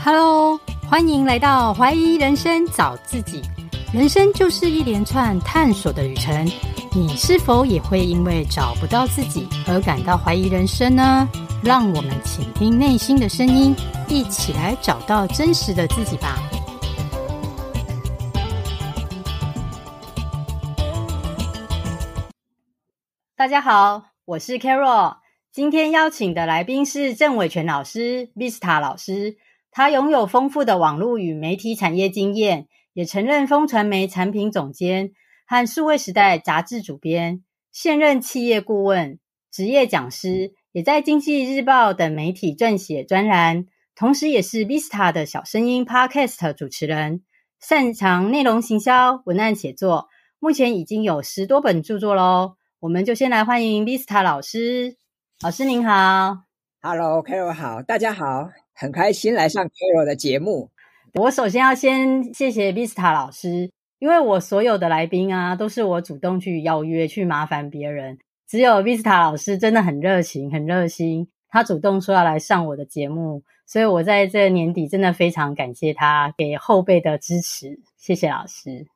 Hello，欢迎来到怀疑人生找自己。人生就是一连串探索的旅程，你是否也会因为找不到自己而感到怀疑人生呢？让我们倾听内心的声音，一起来找到真实的自己吧。大家好，我是 Carol，今天邀请的来宾是郑伟权老师，Vista 老师。他拥有丰富的网络与媒体产业经验，也曾任风传媒产品总监和数位时代杂志主编，现任企业顾问、职业讲师，也在经济日报等媒体撰写专栏，同时也是 Vista 的小声音 Podcast 主持人，擅长内容行销、文案写作，目前已经有十多本著作喽。我们就先来欢迎 Vista 老师，老师您好，Hello，Carol 好，大家好。很开心来上 Carol 的节目。我首先要先谢谢 Vista 老师，因为我所有的来宾啊，都是我主动去邀约去麻烦别人，只有 Vista 老师真的很热情、很热心，他主动说要来上我的节目，所以我在这年底真的非常感谢他给后辈的支持，谢谢老师。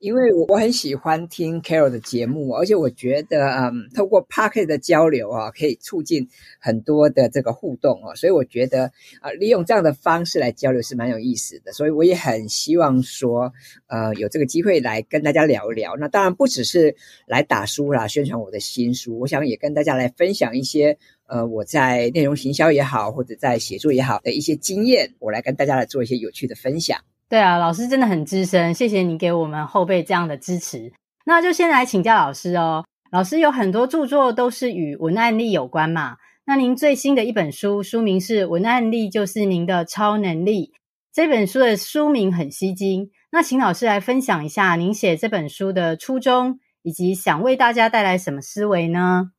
因为我我很喜欢听 Carol 的节目，而且我觉得，嗯，透过 Podcast 的交流啊，可以促进很多的这个互动啊，所以我觉得啊，利用这样的方式来交流是蛮有意思的。所以我也很希望说，呃，有这个机会来跟大家聊一聊。那当然不只是来打书啦，宣传我的新书，我想也跟大家来分享一些，呃，我在内容行销也好，或者在写作也好的一些经验，我来跟大家来做一些有趣的分享。对啊，老师真的很资深，谢谢你给我们后辈这样的支持。那就先来请教老师哦。老师有很多著作都是与文案力有关嘛？那您最新的一本书，书名是《文案力就是您的超能力》。这本书的书名很吸睛。那请老师来分享一下您写这本书的初衷，以及想为大家带来什么思维呢？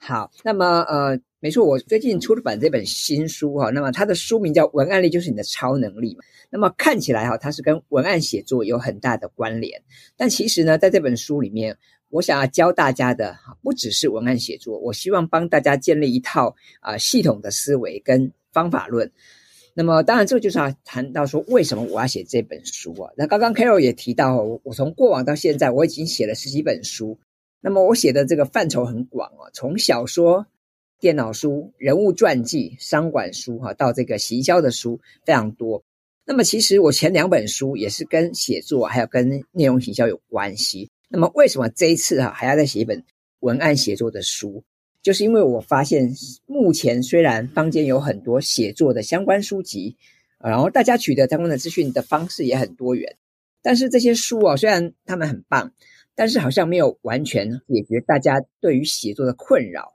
好，那么呃，没错，我最近出了版这本新书哈，那么它的书名叫《文案力就是你的超能力》嘛。那么看起来哈，它是跟文案写作有很大的关联，但其实呢，在这本书里面，我想要教大家的哈，不只是文案写作，我希望帮大家建立一套啊系统的思维跟方法论。那么当然，这就是要谈到说，为什么我要写这本书啊？那刚刚 Carol 也提到，我从过往到现在，我已经写了十几本书。那么我写的这个范畴很广啊，从小说、电脑书、人物传记、商管书哈，到这个行销的书非常多。那么其实我前两本书也是跟写作还有跟内容行销有关系。那么为什么这一次哈还要再写一本文案写作的书？就是因为我发现目前虽然坊间有很多写作的相关书籍，然后大家取得相关的资讯的方式也很多元，但是这些书啊虽然他们很棒，但是好像没有完全解决大家对于写作的困扰。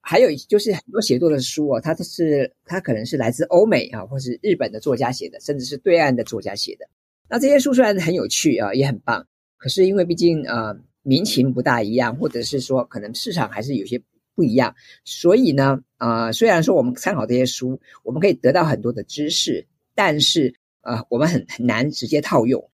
还有就是很多写作的书哦，它都是它可能是来自欧美啊，或是日本的作家写的，甚至是对岸的作家写的。那这些书虽然很有趣啊，也很棒，可是因为毕竟呃民情不大一样，或者是说可能市场还是有些不一样，所以呢啊、虽然说我们参考这些书，我们可以得到很多的知识，但是、呃，我们很很难直接套用。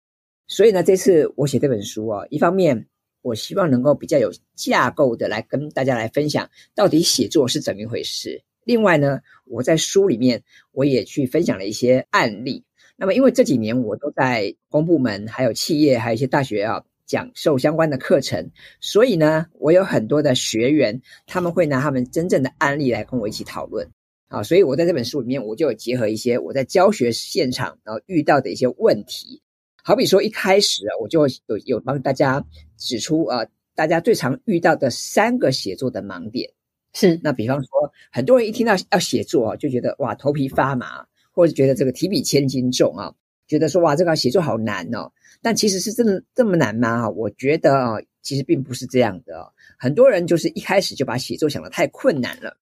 所以呢，这次我写这本书啊，一方面。我希望能够比较有架构的来跟大家来分享，到底写作是怎么一回事。另外呢，我在书里面我也去分享了一些案例。那么，因为这几年我都在公部门、还有企业、还有一些大学啊讲授相关的课程，所以呢，我有很多的学员，他们会拿他们真正的案例来跟我一起讨论。啊，所以我在这本书里面，我就有结合一些我在教学现场然后遇到的一些问题。好比说，一开始啊，我就有有帮大家指出啊，大家最常遇到的三个写作的盲点是。那比方说，很多人一听到要写作啊，就觉得哇头皮发麻，或者觉得这个提笔千斤重啊，觉得说哇这个写作好难哦。但其实是真的这么难吗？啊，我觉得啊，其实并不是这样的。很多人就是一开始就把写作想得太困难了。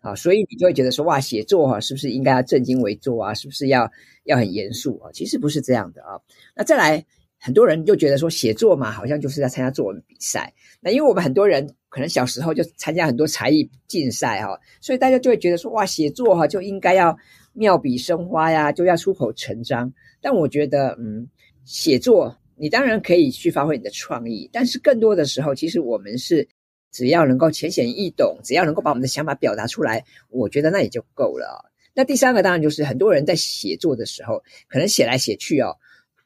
啊，所以你就会觉得说，哇，写作哈，是不是应该要正襟危坐啊？是不是要要很严肃啊？其实不是这样的啊。那再来，很多人就觉得说，写作嘛，好像就是在参加作文比赛。那因为我们很多人可能小时候就参加很多才艺竞赛哈，所以大家就会觉得说，哇，写作哈就应该要妙笔生花呀，就要出口成章。但我觉得，嗯，写作你当然可以去发挥你的创意，但是更多的时候，其实我们是。只要能够浅显易懂，只要能够把我们的想法表达出来，我觉得那也就够了。那第三个当然就是很多人在写作的时候，可能写来写去哦，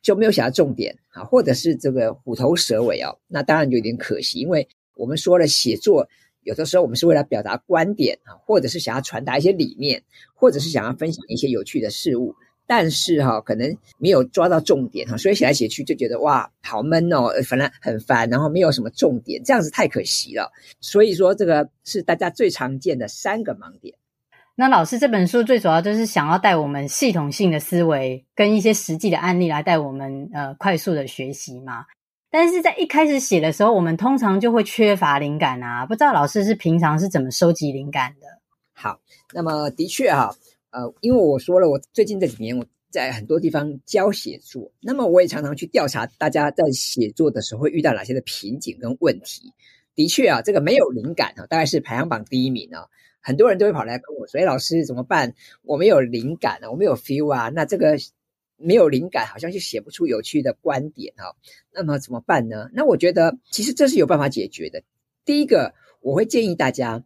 就没有写到重点啊，或者是这个虎头蛇尾哦，那当然就有点可惜，因为我们说了写作。有的时候我们是为了表达观点啊，或者是想要传达一些理念，或者是想要分享一些有趣的事物，但是哈，可能没有抓到重点哈，所以写来写去就觉得哇，好闷哦，反正很烦，然后没有什么重点，这样子太可惜了。所以说，这个是大家最常见的三个盲点。那老师这本书最主要就是想要带我们系统性的思维，跟一些实际的案例来带我们呃快速的学习嘛。但是在一开始写的时候，我们通常就会缺乏灵感啊，不知道老师是平常是怎么收集灵感的？好，那么的确哈，呃，因为我说了，我最近这几年我在很多地方教写作，那么我也常常去调查大家在写作的时候会遇到哪些的瓶颈跟问题。的确啊，这个没有灵感啊，大概是排行榜第一名啊，很多人都会跑来跟我说：“哎，老师怎么办？我没有灵感啊，我没有 feel 啊。”那这个。没有灵感，好像就写不出有趣的观点哈。那么怎么办呢？那我觉得其实这是有办法解决的。第一个，我会建议大家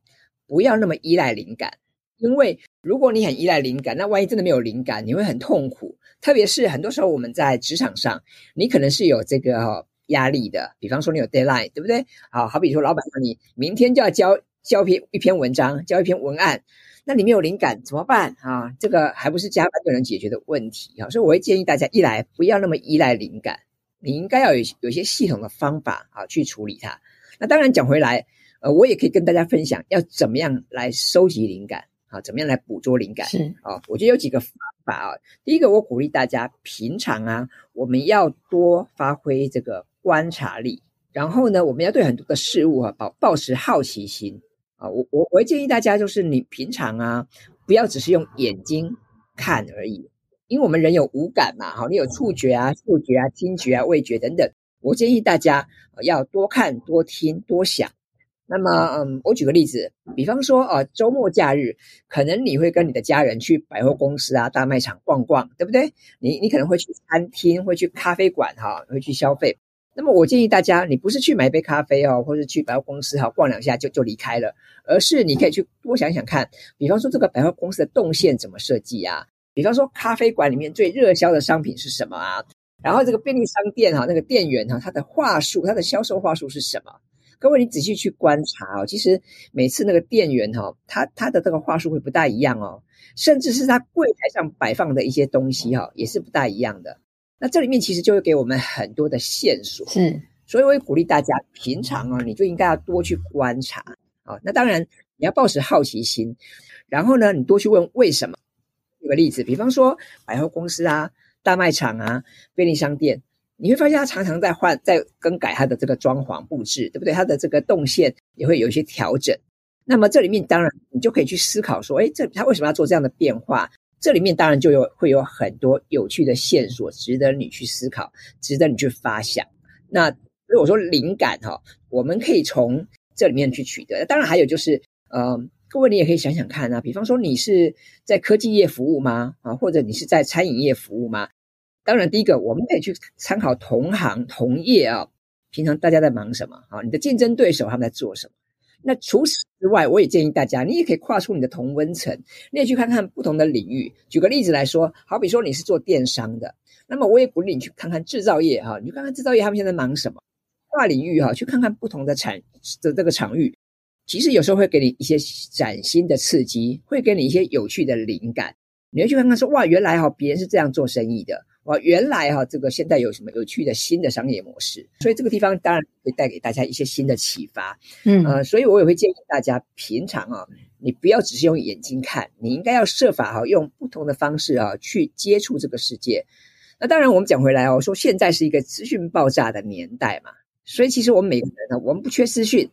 不要那么依赖灵感，因为如果你很依赖灵感，那万一真的没有灵感，你会很痛苦。特别是很多时候我们在职场上，你可能是有这个压力的，比方说你有 deadline，对不对？好，好比说老板让你明天就要交交篇一篇文章，交一篇文案。那你没有灵感怎么办啊？这个还不是加班就能解决的问题啊！所以我会建议大家，一来不要那么依赖灵感，你应该要有有些系统的方法啊去处理它。那当然讲回来，呃，我也可以跟大家分享要怎么样来收集灵感啊，怎么样来捕捉灵感是啊？我觉得有几个方法啊。第一个，我鼓励大家平常啊，我们要多发挥这个观察力，然后呢，我们要对很多的事物啊保抱持好奇心。啊，我我我会建议大家，就是你平常啊，不要只是用眼睛看而已，因为我们人有五感嘛，哈，你有触觉啊、嗅觉啊、听觉啊、味觉等等。我建议大家要多看、多听、多想。那么，嗯，我举个例子，比方说，呃，周末假日，可能你会跟你的家人去百货公司啊、大卖场逛逛，对不对？你你可能会去餐厅，会去咖啡馆，哈，会去消费。那么我建议大家，你不是去买一杯咖啡哦，或者去百货公司哈逛两下就就离开了，而是你可以去多想想看，比方说这个百货公司的动线怎么设计啊？比方说咖啡馆里面最热销的商品是什么啊？然后这个便利商店哈，那个店员哈，他的话术，他的销售话术是什么？各位你仔细去观察哦，其实每次那个店员哈，他他的这个话术会不大一样哦，甚至是他柜台上摆放的一些东西哈，也是不大一样的。那这里面其实就会给我们很多的线索，是，所以我也鼓励大家，平常啊，你就应该要多去观察啊。那当然，你要抱持好奇心，然后呢，你多去问为什么。举个例子，比方说百货公司啊、大卖场啊、便利商店，你会发现它常常在换、在更改它的这个装潢布置，对不对？它的这个动线也会有一些调整。那么这里面当然，你就可以去思考说，诶，这它为什么要做这样的变化？这里面当然就有会有很多有趣的线索，值得你去思考，值得你去发想。那如果说灵感哈，我们可以从这里面去取得。当然还有就是，呃，各位你也可以想想看啊，比方说你是在科技业服务吗？啊，或者你是在餐饮业服务吗？当然，第一个我们可以去参考同行同业啊，平常大家在忙什么啊？你的竞争对手他们在做什么？那除此之外，我也建议大家，你也可以跨出你的同温层，你也去看看不同的领域。举个例子来说，好比说你是做电商的，那么我也鼓励你去看看制造业哈，你去看看制造业他们现在忙什么，跨领域哈，去看看不同的产的这个场域，其实有时候会给你一些崭新的刺激，会给你一些有趣的灵感。你会去看看说，哇，原来哈别人是这样做生意的。哦，原来哈，这个现在有什么有趣的新的商业模式？所以这个地方当然会带给大家一些新的启发。嗯，呃，所以我也会建议大家，平常啊，你不要只是用眼睛看，你应该要设法哈，用不同的方式啊，去接触这个世界。那当然，我们讲回来哦，说现在是一个资讯爆炸的年代嘛，所以其实我们每个人呢，我们不缺资讯，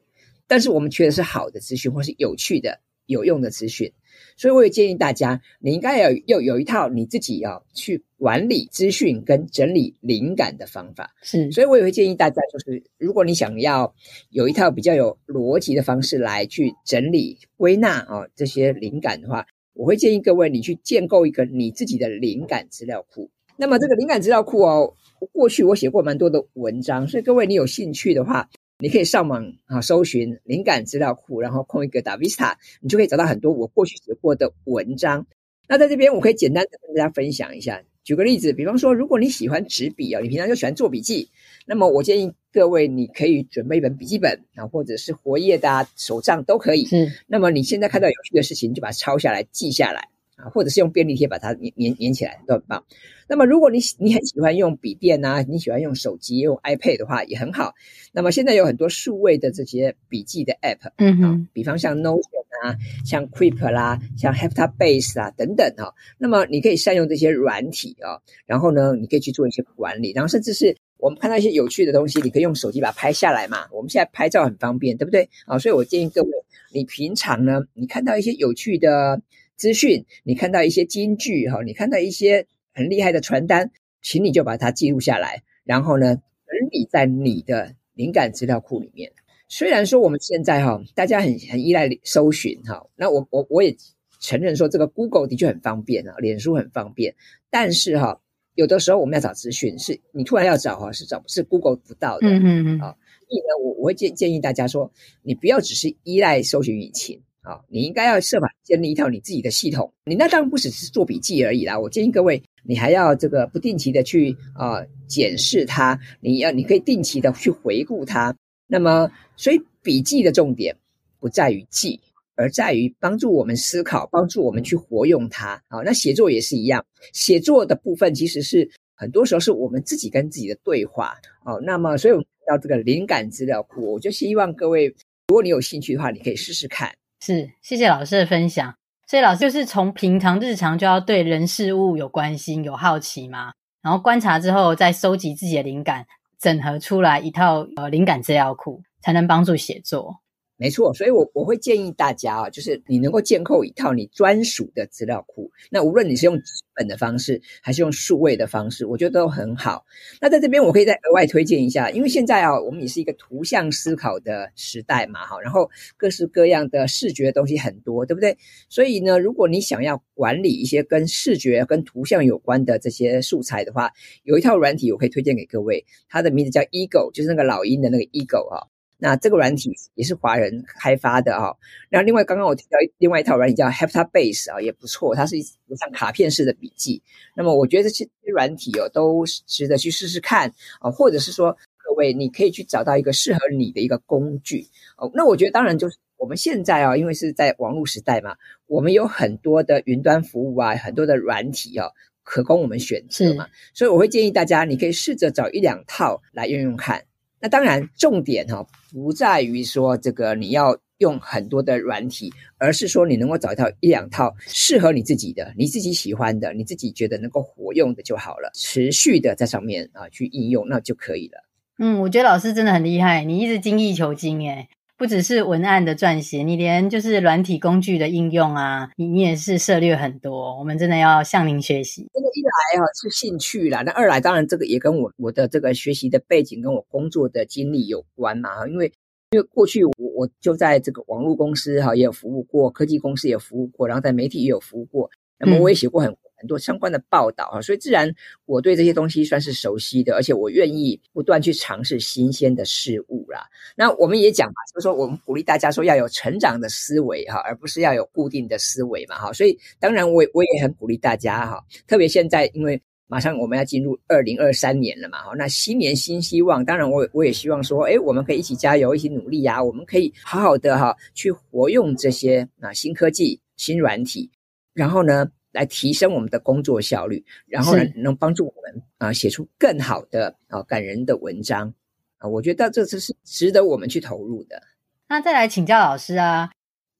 但是我们缺的是好的资讯，或是有趣的、有用的资讯。所以我也建议大家，你应该要要有一套你自己要去管理资讯跟整理灵感的方法。是，所以我也会建议大家，就是如果你想要有一套比较有逻辑的方式来去整理归纳啊这些灵感的话，我会建议各位你去建构一个你自己的灵感资料库。那么这个灵感资料库哦，过去我写过蛮多的文章，所以各位你有兴趣的话。你可以上网啊，搜寻灵感资料库，然后空一个打 Vista，你就可以找到很多我过去写过的文章。那在这边，我可以简单的跟大家分享一下。举个例子，比方说，如果你喜欢纸笔啊，你平常就喜欢做笔记，那么我建议各位，你可以准备一本笔记本啊，或者是活页的啊，手账都可以。嗯。那么你现在看到有趣的事情，就把它抄下来，记下来。啊，或者是用便利贴把它粘粘粘起来都很棒。那么，如果你你很喜欢用笔电啊，你喜欢用手机用 iPad 的话，也很好。那么现在有很多数位的这些笔记的 App，嗯哼，比方像 Notion 啊，像 Keep 啦，像 Heptabase 啊等等哈。那么你可以善用这些软体啊，然后呢，你可以去做一些管理，然后甚至是我们看到一些有趣的东西，你可以用手机把它拍下来嘛。我们现在拍照很方便，对不对？啊，所以我建议各位，你平常呢，你看到一些有趣的。资讯，你看到一些金句哈，你看到一些很厉害的传单，请你就把它记录下来，然后呢，整理在你的灵感资料库里面。虽然说我们现在哈，大家很很依赖搜寻哈，那我我我也承认说这个 Google 的确很方便啊，脸书很方便，但是哈，有的时候我们要找资讯，是你突然要找哈，是找是 Google 不到的，嗯嗯嗯，啊，所以呢，我我会建建议大家说，你不要只是依赖搜寻引擎。啊，你应该要设法建立一套你自己的系统。你那当然不只是做笔记而已啦。我建议各位，你还要这个不定期的去啊、检视它。你要你可以定期的去回顾它。那么，所以笔记的重点不在于记，而在于帮助我们思考，帮助我们去活用它。好，那写作也是一样，写作的部分其实是很多时候是我们自己跟自己的对话。哦，那么所以我们到这个灵感资料库，我就希望各位，如果你有兴趣的话，你可以试试看。是，谢谢老师的分享。所以老师就是从平常日常就要对人事物有关心、有好奇嘛，然后观察之后再收集自己的灵感，整合出来一套呃灵感资料库，才能帮助写作。没错，所以我我会建议大家啊，就是你能够建构一套你专属的资料库。那无论你是用纸本的方式，还是用数位的方式，我觉得都很好。那在这边我可以再额外推荐一下，因为现在啊，我们也是一个图像思考的时代嘛，哈，然后各式各样的视觉的东西很多，对不对？所以呢，如果你想要管理一些跟视觉、跟图像有关的这些素材的话，有一套软体我可以推荐给各位，它的名字叫 Eagle，就是那个老鹰的那个 Eagle 啊。那这个软体也是华人开发的哈。那另外刚刚我提到另外一套软体叫 Heptabase 啊，也不错，它是一像卡片式的笔记。那么我觉得这些软体哦都值得去试试看啊，或者是说各位你可以去找到一个适合你的一个工具哦。那我觉得当然就是我们现在啊，因为是在网络时代嘛，我们有很多的云端服务啊，很多的软体啊，可供我们选择嘛。所以我会建议大家，你可以试着找一两套来用用看。那当然，重点哈不在于说这个你要用很多的软体，而是说你能够找到一两套适合你自己的、你自己喜欢的、你自己觉得能够活用的就好了。持续的在上面啊去应用，那就可以了。嗯，我觉得老师真的很厉害，你一直精益求精诶。不只是文案的撰写，你连就是软体工具的应用啊，你你也是涉猎很多。我们真的要向您学习。这个一来啊是兴趣啦，那二来当然这个也跟我我的这个学习的背景跟我工作的经历有关嘛。因为因为过去我我就在这个网络公司哈也有服务过，科技公司也服务过，然后在媒体也有服务过。那么我也写过很。很多相关的报道啊，所以自然我对这些东西算是熟悉的，而且我愿意不断去尝试新鲜的事物啦。那我们也讲嘛，就是说我们鼓励大家说要有成长的思维哈，而不是要有固定的思维嘛哈。所以当然我我也很鼓励大家哈，特别现在因为马上我们要进入二零二三年了嘛哈，那新年新希望，当然我我也希望说，诶，我们可以一起加油，一起努力呀，我们可以好好的哈去活用这些啊新科技、新软体，然后呢，来提升我们的工作效率，然后呢，能帮助我们啊写出更好的啊感人的文章啊，我觉得这次是值得我们去投入的。那再来请教老师啊，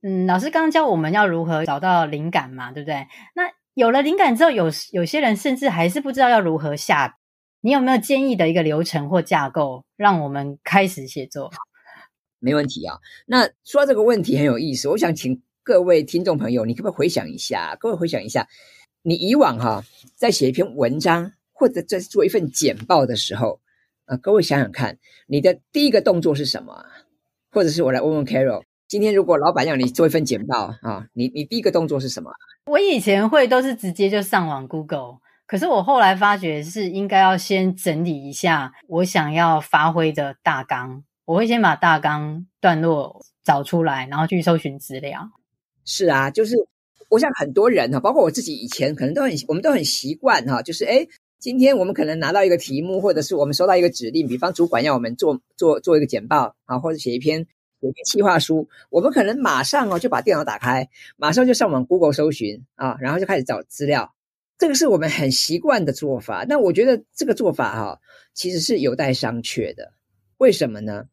嗯，老师刚刚教我们要如何找到灵感嘛，对不对？那有了灵感之后，有有些人甚至还是不知道要如何下，你有没有建议的一个流程或架构，让我们开始写作？没问题啊。那说到这个问题很有意思，我想请。各位听众朋友，你可不可以回想一下？各位回想一下，你以往哈在写一篇文章或者在做一份简报的时候，啊，各位想想看，你的第一个动作是什么？或者是我来问问 Carol，今天如果老板让你做一份简报啊，你你第一个动作是什么？我以前会都是直接就上网 Google，可是我后来发觉是应该要先整理一下我想要发挥的大纲，我会先把大纲段落找出来，然后去搜寻资料。是啊，就是我想很多人哈，包括我自己以前可能都很，我们都很习惯哈，就是诶今天我们可能拿到一个题目，或者是我们收到一个指令，比方主管要我们做做做一个简报啊，或者写一篇写一篇企划书，我们可能马上哦就把电脑打开，马上就上网 Google 搜寻啊，然后就开始找资料。这个是我们很习惯的做法。那我觉得这个做法哈，其实是有待商榷的。为什么呢？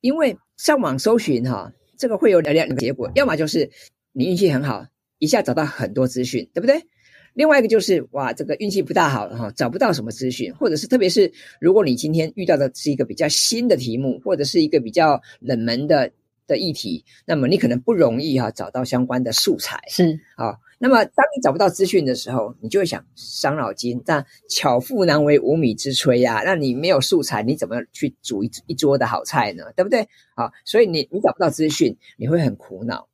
因为上网搜寻哈，这个会有两两个结果，要么就是你运气很好，一下找到很多资讯，对不对？另外一个就是哇，这个运气不大好哈，找不到什么资讯，或者是特别是如果你今天遇到的是一个比较新的题目，或者是一个比较冷门的的议题，那么你可能不容易哈找到相关的素材。是啊，那么当你找不到资讯的时候，你就会想伤脑筋。但巧妇难为无米之炊呀，那你没有素材，你怎么去煮一一桌的好菜呢？对不对？啊，所以你你找不到资讯，你会很苦恼。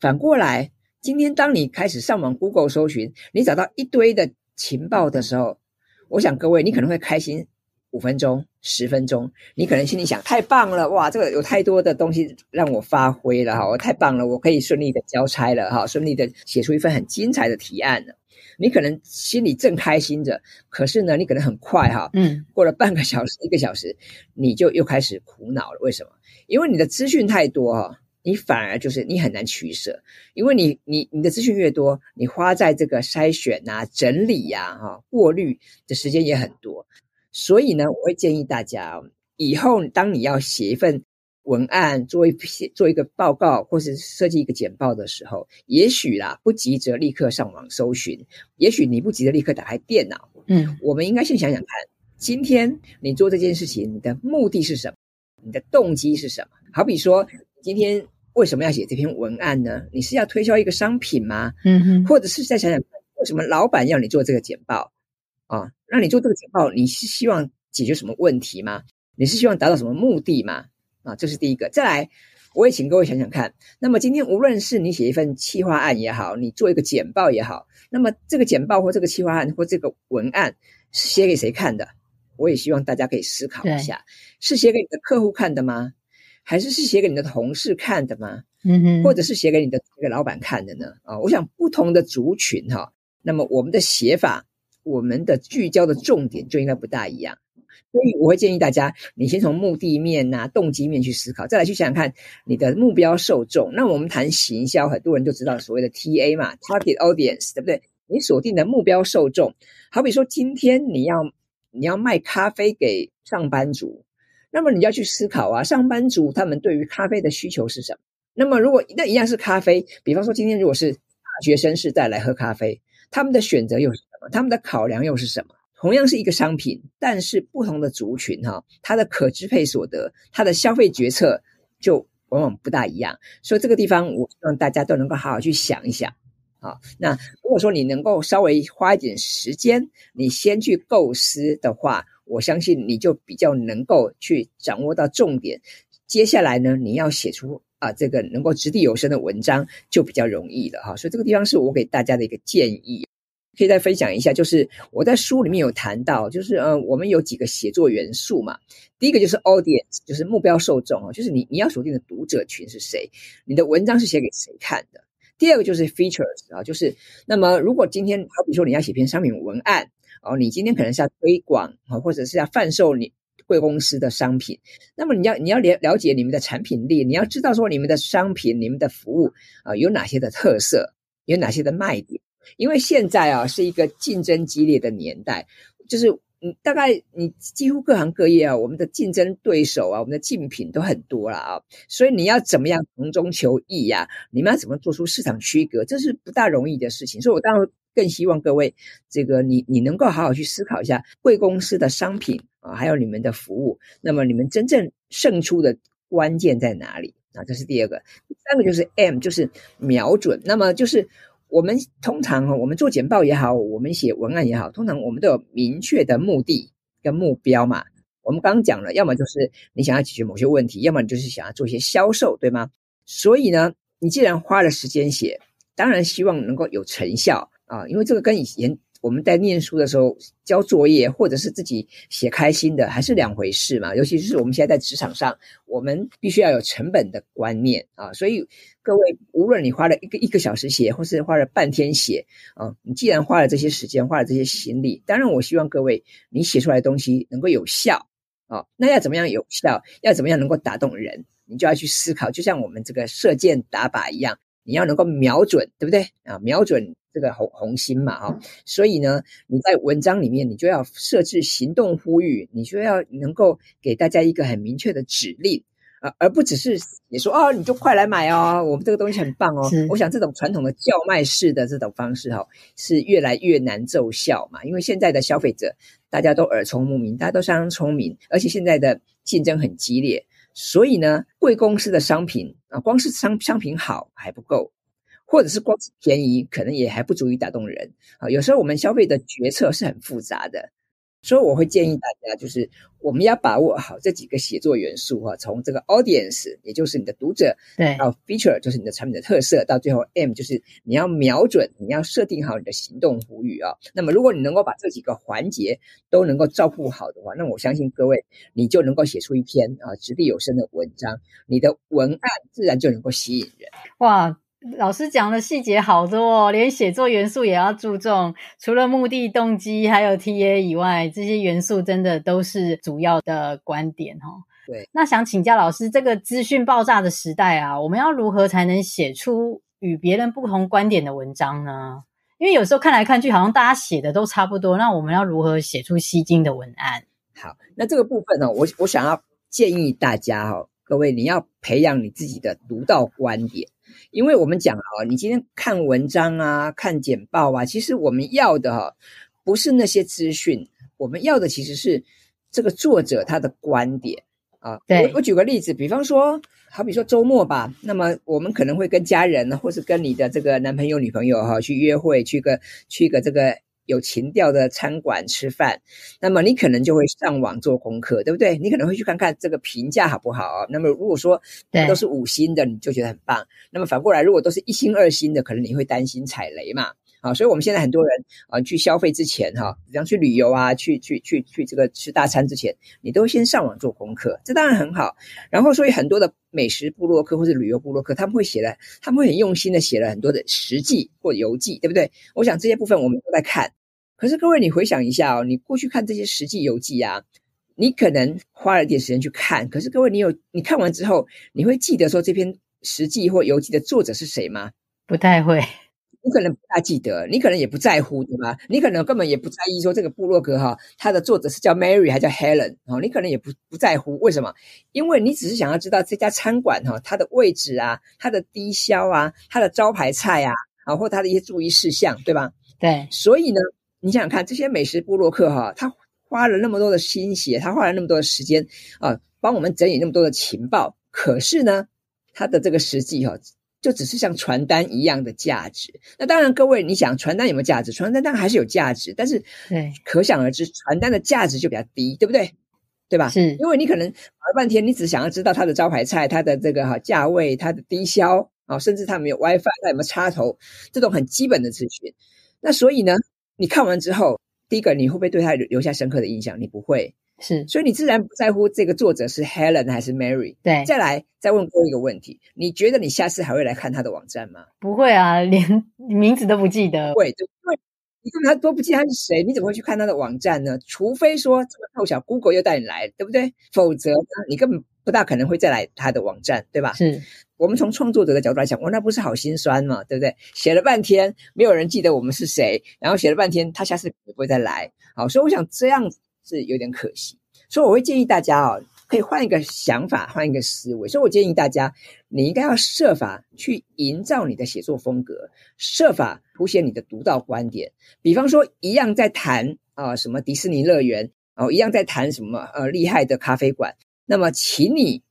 反过来。今天，当你开始上网 Google 搜寻，你找到一堆的情报的时候，我想各位，你可能会开心五分钟、十分钟，你可能心里想：太棒了，哇，这个有太多的东西让我发挥了哈，我太棒了，我可以顺利的交差了哈，顺利的写出一份很精彩的提案了。你可能心里正开心着，可是呢，你可能很快哈，嗯，过了半个小时、一个小时，你就又开始苦恼了。为什么？因为你的资讯太多哈。你反而就是你很难取舍，因为你你你的资讯越多，你花在这个筛选啊、整理呀、啊、哈、过滤的时间也很多。所以呢，我会建议大家，以后当你要写一份文案、做一篇做一个报告，或是设计一个简报的时候，也许啦，不急着立刻上网搜寻，也许你不急着立刻打开电脑。嗯，我们应该先想想看，今天你做这件事情，你的目的是什么？你的动机是什么？好比说，今天。为什么要写这篇文案呢？你是要推销一个商品吗？嗯哼，或者是再想想，为什么老板要你做这个简报啊？让你做这个简报，你是希望解决什么问题吗？你是希望达到什么目的吗？啊，这是第一个。再来，我也请各位想想看。那么今天无论是你写一份企划案也好，你做一个简报也好，那么这个简报或这个企划案或这个文案是写给谁看的？我也希望大家可以思考一下，是写给你的客户看的吗？还是是写给你的同事看的吗？嗯哼，或者是写给你的这个老板看的呢？啊，我想不同的族群哈，那么我们的写法，我们的聚焦的重点就应该不大一样。所以我会建议大家，你先从目的面呐、动机面去思考，再来去想想看你的目标受众。那我们谈行销，很多人就知道所谓的 TA 嘛，Target Audience，对不对？你锁定的目标受众，好比说今天你要你要卖咖啡给上班族。那么你要去思考啊，上班族他们对于咖啡的需求是什么？那么如果那一样是咖啡，比方说今天如果是大学生时代来喝咖啡，他们的选择又是什么？他们的考量又是什么？同样是一个商品，但是不同的族群哈，它的可支配所得，它的消费决策就往往不大一样。所以这个地方，我希望大家都能够好好去想一想。好，那如果说你能够稍微花一点时间，你先去构思的话。我相信你就比较能够去掌握到重点，接下来呢，你要写出啊这个能够掷地有声的文章就比较容易了哈。所以这个地方是我给大家的一个建议，可以再分享一下。就是我在书里面有谈到，就是呃，我们有几个写作元素嘛。第一个就是 audience，就是目标受众哦，就是你你要锁定的读者群是谁，你的文章是写给谁看的。第二个就是 features 啊，就是那么如果今天好比说你要写篇商品文案。哦，你今天可能是要推广啊，或者是要贩售你贵公司的商品，那么你要你要了了解你们的产品力，你要知道说你们的商品、你们的服务啊有哪些的特色，有哪些的卖点，因为现在啊是一个竞争激烈的年代，就是。嗯，大概你几乎各行各业啊，我们的竞争对手啊，我们的竞品都很多了啊，所以你要怎么样从中求异呀？你们要怎么做出市场区隔？这是不大容易的事情。所以我当然更希望各位，这个你你能够好好去思考一下贵公司的商品啊，还有你们的服务，那么你们真正胜出的关键在哪里啊？这是第二个，第三个就是 M，就是瞄准，那么就是。我们通常哈，我们做简报也好，我们写文案也好，通常我们都有明确的目的跟目标嘛。我们刚刚讲了，要么就是你想要解决某些问题，要么你就是想要做一些销售，对吗？所以呢，你既然花了时间写，当然希望能够有成效啊，因为这个跟以前。我们在念书的时候交作业，或者是自己写开心的，还是两回事嘛。尤其是我们现在在职场上，我们必须要有成本的观念啊。所以各位，无论你花了一个一个小时写，或是花了半天写啊，你既然花了这些时间，花了这些心力，当然我希望各位你写出来的东西能够有效啊。那要怎么样有效？要怎么样能够打动人？你就要去思考，就像我们这个射箭打靶一样。你要能够瞄准，对不对啊？瞄准这个红红心嘛，哈。所以呢，你在文章里面，你就要设置行动呼吁，你就要能够给大家一个很明确的指令啊，而不只是你说哦，你就快来买哦，我们这个东西很棒哦。我想这种传统的叫卖式的这种方式哈，是越来越难奏效嘛，因为现在的消费者大家都耳聪目明，大家都相当聪明，而且现在的竞争很激烈。所以呢，贵公司的商品啊，光是商商品好还不够，或者是光是便宜，可能也还不足以打动人啊。有时候我们消费的决策是很复杂的。所以我会建议大家，就是我们要把握好这几个写作元素哈，从这个 audience，也就是你的读者，对，到 feature，就是你的产品的特色，到最后 M，就是你要瞄准，你要设定好你的行动呼吁啊。那么如果你能够把这几个环节都能够照顾好的话，那我相信各位，你就能够写出一篇啊掷地有声的文章，你的文案自然就能够吸引人。哇！老师讲的细节好多哦，连写作元素也要注重。除了目的、动机还有 TA 以外，这些元素真的都是主要的观点哦。对，那想请教老师，这个资讯爆炸的时代啊，我们要如何才能写出与别人不同观点的文章呢？因为有时候看来看去，好像大家写的都差不多。那我们要如何写出吸睛的文案？好，那这个部分呢，我我想要建议大家哈，各位你要培养你自己的独到观点。因为我们讲啊，你今天看文章啊，看简报啊，其实我们要的哈，不是那些资讯，我们要的其实是这个作者他的观点啊。对，我我举个例子，比方说，好比说周末吧，那么我们可能会跟家人，或是跟你的这个男朋友、女朋友哈，去约会，去个去个这个。有情调的餐馆吃饭，那么你可能就会上网做功课，对不对？你可能会去看看这个评价好不好。那么如果说都是五星的，你就觉得很棒。那么反过来，如果都是一星、二星的，可能你会担心踩雷嘛。啊，所以我们现在很多人啊，去消费之前哈，比方去旅游啊，去去去去这个吃大餐之前，你都先上网做功课，这当然很好。然后，所以很多的美食部落客或者旅游部落客，他们会写了，他们会很用心的写了很多的实记或游记，对不对？我想这些部分我们都在看。可是各位，你回想一下哦，你过去看这些实记游记啊，你可能花了点时间去看。可是各位，你有你看完之后，你会记得说这篇实记或游记的作者是谁吗？不太会。你可能不大记得，你可能也不在乎，对吧？你可能根本也不在意说这个部落格哈，它的作者是叫 Mary 还叫 Helen 哦，你可能也不不在乎，为什么？因为你只是想要知道这家餐馆哈，它的位置啊，它的低消啊，它的招牌菜啊，啊，或它的一些注意事项，对吧？对，所以呢。你想想看，这些美食部落客哈，他花了那么多的心血，他花了那么多的时间啊，帮我们整理那么多的情报。可是呢，他的这个实际哈，就只是像传单一样的价值。那当然，各位，你想传单有没有价值？传单当然还是有价值，但是对，可想而知，传单的价值就比较低，对不对？对吧？是，因为你可能搞了半天，你只想要知道它的招牌菜、它的这个哈价位、它的低消啊，甚至它有没有 WiFi、它有没有插头这种很基本的资讯。那所以呢？你看完之后，第一个你会不会对他留下深刻的印象？你不会，是，所以你自然不在乎这个作者是 Helen 还是 Mary。对，再来再问过一个问题，你觉得你下次还会来看他的网站吗？不会啊，连名字都不记得。会，对，因为你根本他都不记得他是谁，你怎么会去看他的网站呢？除非说这么凑巧，Google 又带你来，对不对？否则呢，你根本不大可能会再来他的网站，对吧？是。我们从创作者的角度来讲，哇，那不是好心酸嘛，对不对？写了半天，没有人记得我们是谁，然后写了半天，他下次也不会再来。好，所以我想这样是有点可惜。所以我会建议大家哦，可以换一个想法，换一个思维。所以我建议大家，你应该要设法去营造你的写作风格，设法凸显你的独到观点。比方说，一样在谈啊、什么迪士尼乐园哦，一样在谈什么呃厉害的咖啡馆，那么请你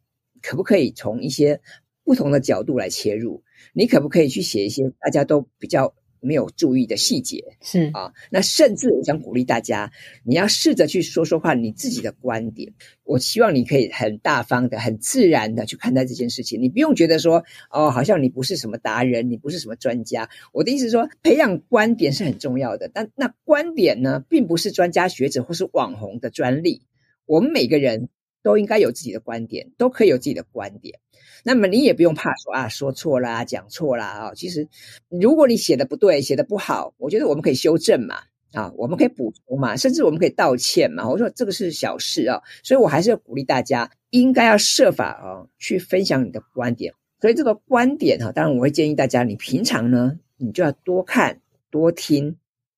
可不可以从一些不同的角度来切入，你可不可以去写一些大家都比较没有注意的细节，是啊，那甚至我想鼓励大家，你要试着去说说话你自己的观点。我希望你可以很大方的、很自然的去看待这件事情，你不用觉得说哦，好像你不是什么达人，你不是什么专家。我的意思是说，培养观点是很重要的，但那观点呢，并不是专家学者或是网红的专利。我们每个人都应该有自己的观点，都可以有自己的观点。那么你也不用怕说啊，说错啦，讲错啦啊。其实，如果你写的不对，写的不好，我觉得我们可以修正嘛，啊，我们可以补充嘛，甚至我们可以道歉嘛。我说这个是小事啊，所以我还是要鼓励大家，应该要设法啊，去分享你的观点。所以这个观点哈，当然我会建议大家，你平常呢，你就要多看、多听、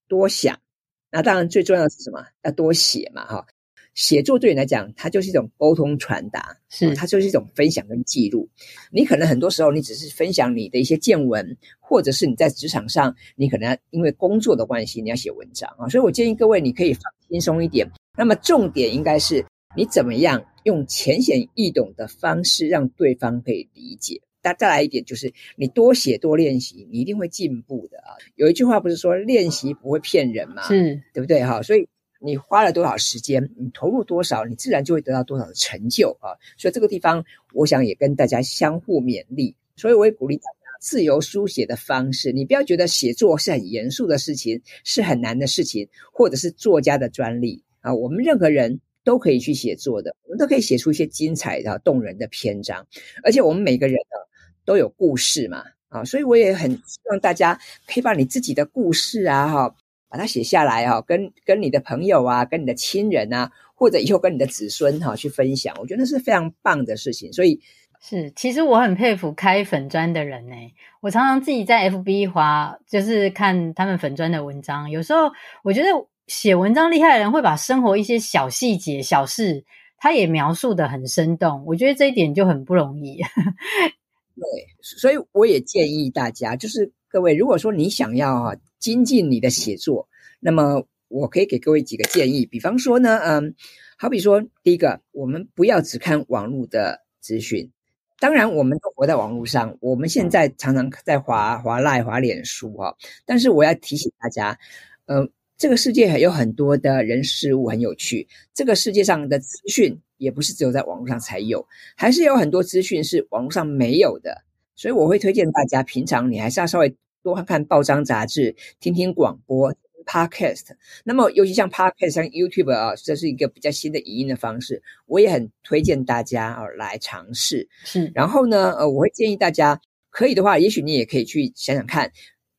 多想。那当然最重要的是什么？要多写嘛，哈。写作对你来讲，它就是一种沟通传达，是它就是一种分享跟记录。你可能很多时候，你只是分享你的一些见闻，或者是你在职场上，你可能因为工作的关系，你要写文章啊。所以我建议各位，你可以放轻松一点。那么重点应该是你怎么样用浅显易懂的方式，让对方可以理解。再再来一点，就是你多写多练习，你一定会进步的啊。有一句话不是说练习不会骗人吗？是，对不对哈？所以。你花了多少时间，你投入多少，你自然就会得到多少的成就啊！所以这个地方，我想也跟大家相互勉励。所以我也鼓励大家自由书写的方式，你不要觉得写作是很严肃的事情，是很难的事情，或者是作家的专利啊！我们任何人都可以去写作的，我们都可以写出一些精彩的、动人的篇章。而且我们每个人呢，都有故事嘛啊！所以我也很希望大家可以把你自己的故事啊，哈。把它写下来哈，跟跟你的朋友啊，跟你的亲人啊，或者以后跟你的子孙哈去分享，我觉得那是非常棒的事情。所以是，其实我很佩服开粉砖的人呢。我常常自己在 FB 滑，就是看他们粉砖的文章。有时候我觉得写文章厉害的人会把生活一些小细节、小事，他也描述的很生动。我觉得这一点就很不容易。对，所以我也建议大家，就是各位，如果说你想要哈。精进你的写作，那么我可以给各位几个建议。比方说呢，嗯，好比说，第一个，我们不要只看网络的资讯。当然，我们都活在网络上，我们现在常常在滑滑赖、滑脸书啊。但是我要提醒大家，嗯，这个世界还有很多的人事物很有趣。这个世界上的资讯也不是只有在网络上才有，还是有很多资讯是网络上没有的。所以我会推荐大家，平常你还是要稍微。多看看报章杂志，听听广播，Podcast。那么，尤其像 Podcast，像 YouTube 啊，这是一个比较新的语音的方式，我也很推荐大家啊来尝试。是，然后呢，呃，我会建议大家，可以的话，也许你也可以去想想看，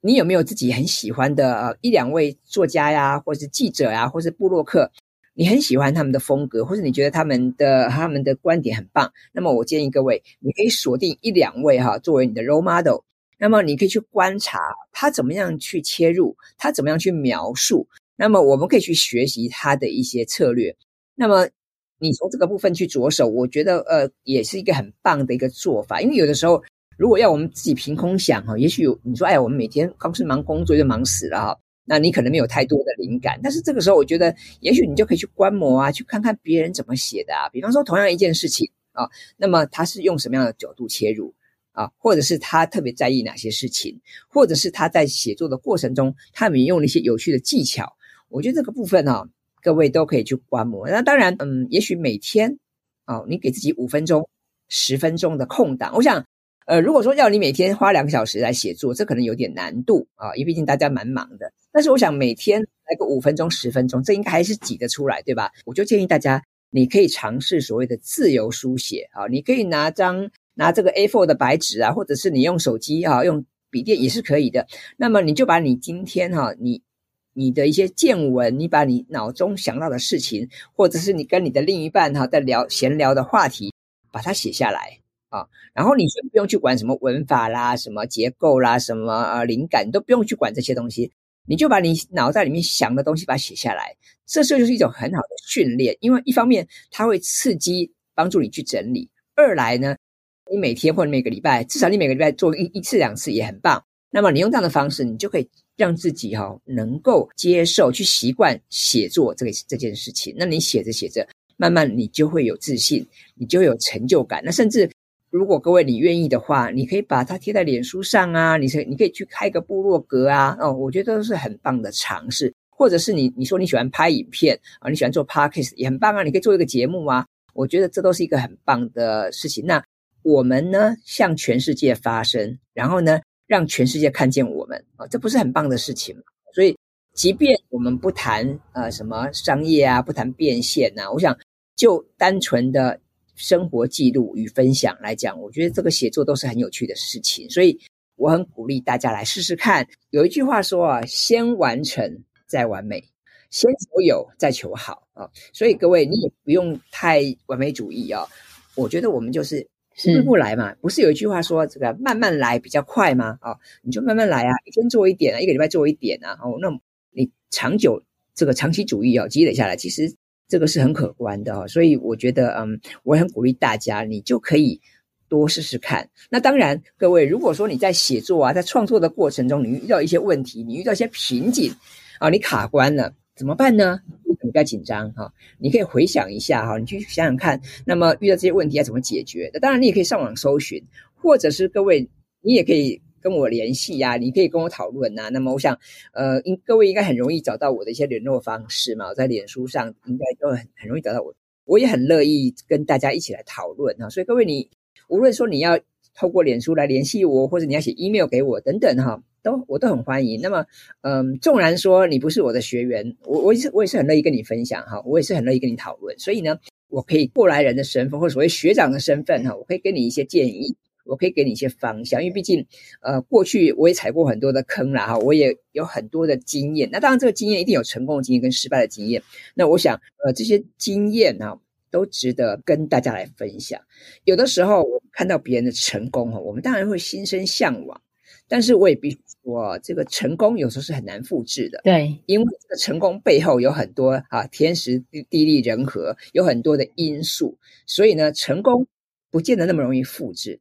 你有没有自己很喜欢的呃一两位作家呀，或是记者呀，或是部落客，你很喜欢他们的风格，或者你觉得他们的他们的观点很棒。那么，我建议各位，你可以锁定一两位哈，作为你的 role model。那么你可以去观察他怎么样去切入，他怎么样去描述。那么我们可以去学习他的一些策略。那么你从这个部分去着手，我觉得呃也是一个很棒的一个做法。因为有的时候，如果要我们自己凭空想哈，也许有你说哎，我们每天光是忙工作就忙死了哈，那你可能没有太多的灵感。但是这个时候，我觉得也许你就可以去观摩啊，去看看别人怎么写的啊。比方说同样一件事情啊，那么他是用什么样的角度切入？啊，或者是他特别在意哪些事情，或者是他在写作的过程中，他有没有用了一些有趣的技巧。我觉得这个部分啊，各位都可以去观摩。那当然，嗯，也许每天啊，你给自己五分钟、十分钟的空档。我想，呃，如果说要你每天花两个小时来写作，这可能有点难度啊，因为毕竟大家蛮忙的。但是我想每天来个五分钟、十分钟，这应该还是挤得出来，对吧？我就建议大家，你可以尝试所谓的自由书写啊，你可以拿张。拿这个 A4 的白纸啊，或者是你用手机啊，用笔电也是可以的。那么你就把你今天哈，你你的一些见闻，你把你脑中想到的事情，或者是你跟你的另一半哈在聊闲聊的话题，把它写下来啊。然后你先不用去管什么文法啦、什么结构啦、什么呃灵感，你都不用去管这些东西，你就把你脑袋里面想的东西把它写下来。这时候就是一种很好的训练，因为一方面它会刺激帮助你去整理，二来呢。你每天或者每个礼拜，至少你每个礼拜做一一次两次也很棒。那么你用这样的方式，你就可以让自己哈、哦、能够接受去习惯写作这个这件事情。那你写着写着，慢慢你就会有自信，你就会有成就感。那甚至如果各位你愿意的话，你可以把它贴在脸书上啊，你可你可以去开个部落格啊，哦，我觉得都是很棒的尝试。或者是你你说你喜欢拍影片啊，你喜欢做 podcast 也很棒啊，你可以做一个节目啊，我觉得这都是一个很棒的事情。那我们呢，向全世界发声，然后呢，让全世界看见我们啊，这不是很棒的事情吗？所以，即便我们不谈呃什么商业啊，不谈变现呐，我想就单纯的。生活记录与分享来讲，我觉得这个写作都是很有趣的事情，所以我很鼓励大家来试试看。有一句话说啊，先完成再完美，先求有再求好啊。所以各位，你也不用太完美主义啊。我觉得我们就是一步步来嘛，不是有一句话说这个慢慢来比较快吗？啊，你就慢慢来啊，一天做一点啊，一个礼拜做一点啊。哦，那你长久这个长期主义啊，积累下来，其实。这个是很可观的哈，所以我觉得，嗯，我很鼓励大家，你就可以多试试看。那当然，各位，如果说你在写作啊，在创作的过程中，你遇到一些问题，你遇到一些瓶颈啊，你卡关了，怎么办呢？你不要紧张哈，你可以回想一下哈，你去想想看，那么遇到这些问题要怎么解决？那当然，你也可以上网搜寻，或者是各位，你也可以。跟我联系呀、啊，你可以跟我讨论呐、啊。那么我想，呃，应各位应该很容易找到我的一些联络方式嘛。在脸书上应该都很很容易找到我。我也很乐意跟大家一起来讨论啊。所以各位你，无论说你要透过脸书来联系我，或者你要写 email 给我等等哈，都我都很欢迎。那么，嗯、纵然说你不是我的学员，我我也是我也是很乐意跟你分享哈，我也是很乐意跟你讨论。所以呢，我可以过来人的身份或者所谓学长的身份哈，我可以给你一些建议。我可以给你一些方向，因为毕竟，呃，过去我也踩过很多的坑啦，哈，我也有很多的经验。那当然，这个经验一定有成功的经验跟失败的经验。那我想，呃，这些经验呢，都值得跟大家来分享。有的时候，我看到别人的成功，哈，我们当然会心生向往。但是我也必须说，这个成功有时候是很难复制的。对，因为这个成功背后有很多啊，天时地利人和，有很多的因素，所以呢，成功不见得那么容易复制。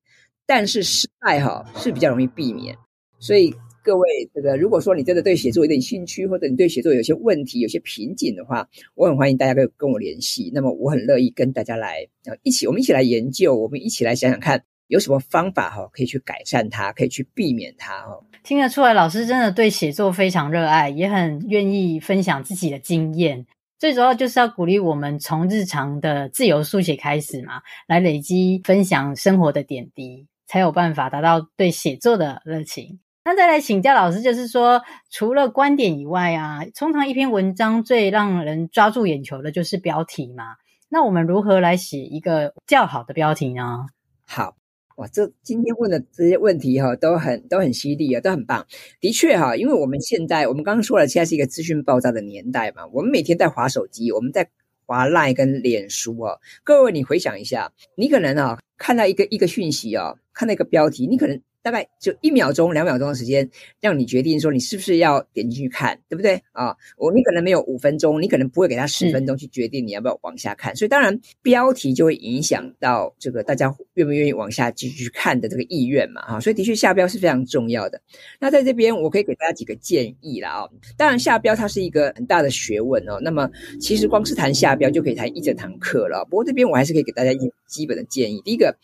但是失败哈是比较容易避免，所以各位这个如果说你真的对写作有点兴趣，或者你对写作有些问题、有些瓶颈的话，我很欢迎大家跟跟我联系。那么我很乐意跟大家来一起，我们一起来研究，我们一起来想想看有什么方法哈可以去改善它，可以去避免它哈。听得出来，老师真的对写作非常热爱，也很愿意分享自己的经验。最主要就是要鼓励我们从日常的自由书写开始嘛，来累积分享生活的点滴。才有办法达到对写作的热情。那再来请教老师，就是说，除了观点以外啊，通常一篇文章最让人抓住眼球的就是标题嘛。那我们如何来写一个较好的标题呢？好，哇，这今天问的这些问题哈，都很都很犀利啊，都很棒。的确哈，因为我们现在我们刚刚说了，现在是一个资讯爆炸的年代嘛，我们每天在滑手机，我们在滑 Line 跟脸书啊。各位，你回想一下，你可能啊看到一个一个讯息啊。看那个标题，你可能大概就一秒钟、两秒钟的时间，让你决定说你是不是要点进去看，对不对啊？我你可能没有五分钟，你可能不会给他十分钟去决定你要不要往下看，所以当然标题就会影响到这个大家愿不愿意往下继续看的这个意愿嘛，哈。所以的确下标是非常重要的。那在这边我可以给大家几个建议啦啊。当然下标它是一个很大的学问哦。那么其实光是谈下标就可以谈一整堂课了。不过这边我还是可以给大家一些基本的建议。第一个。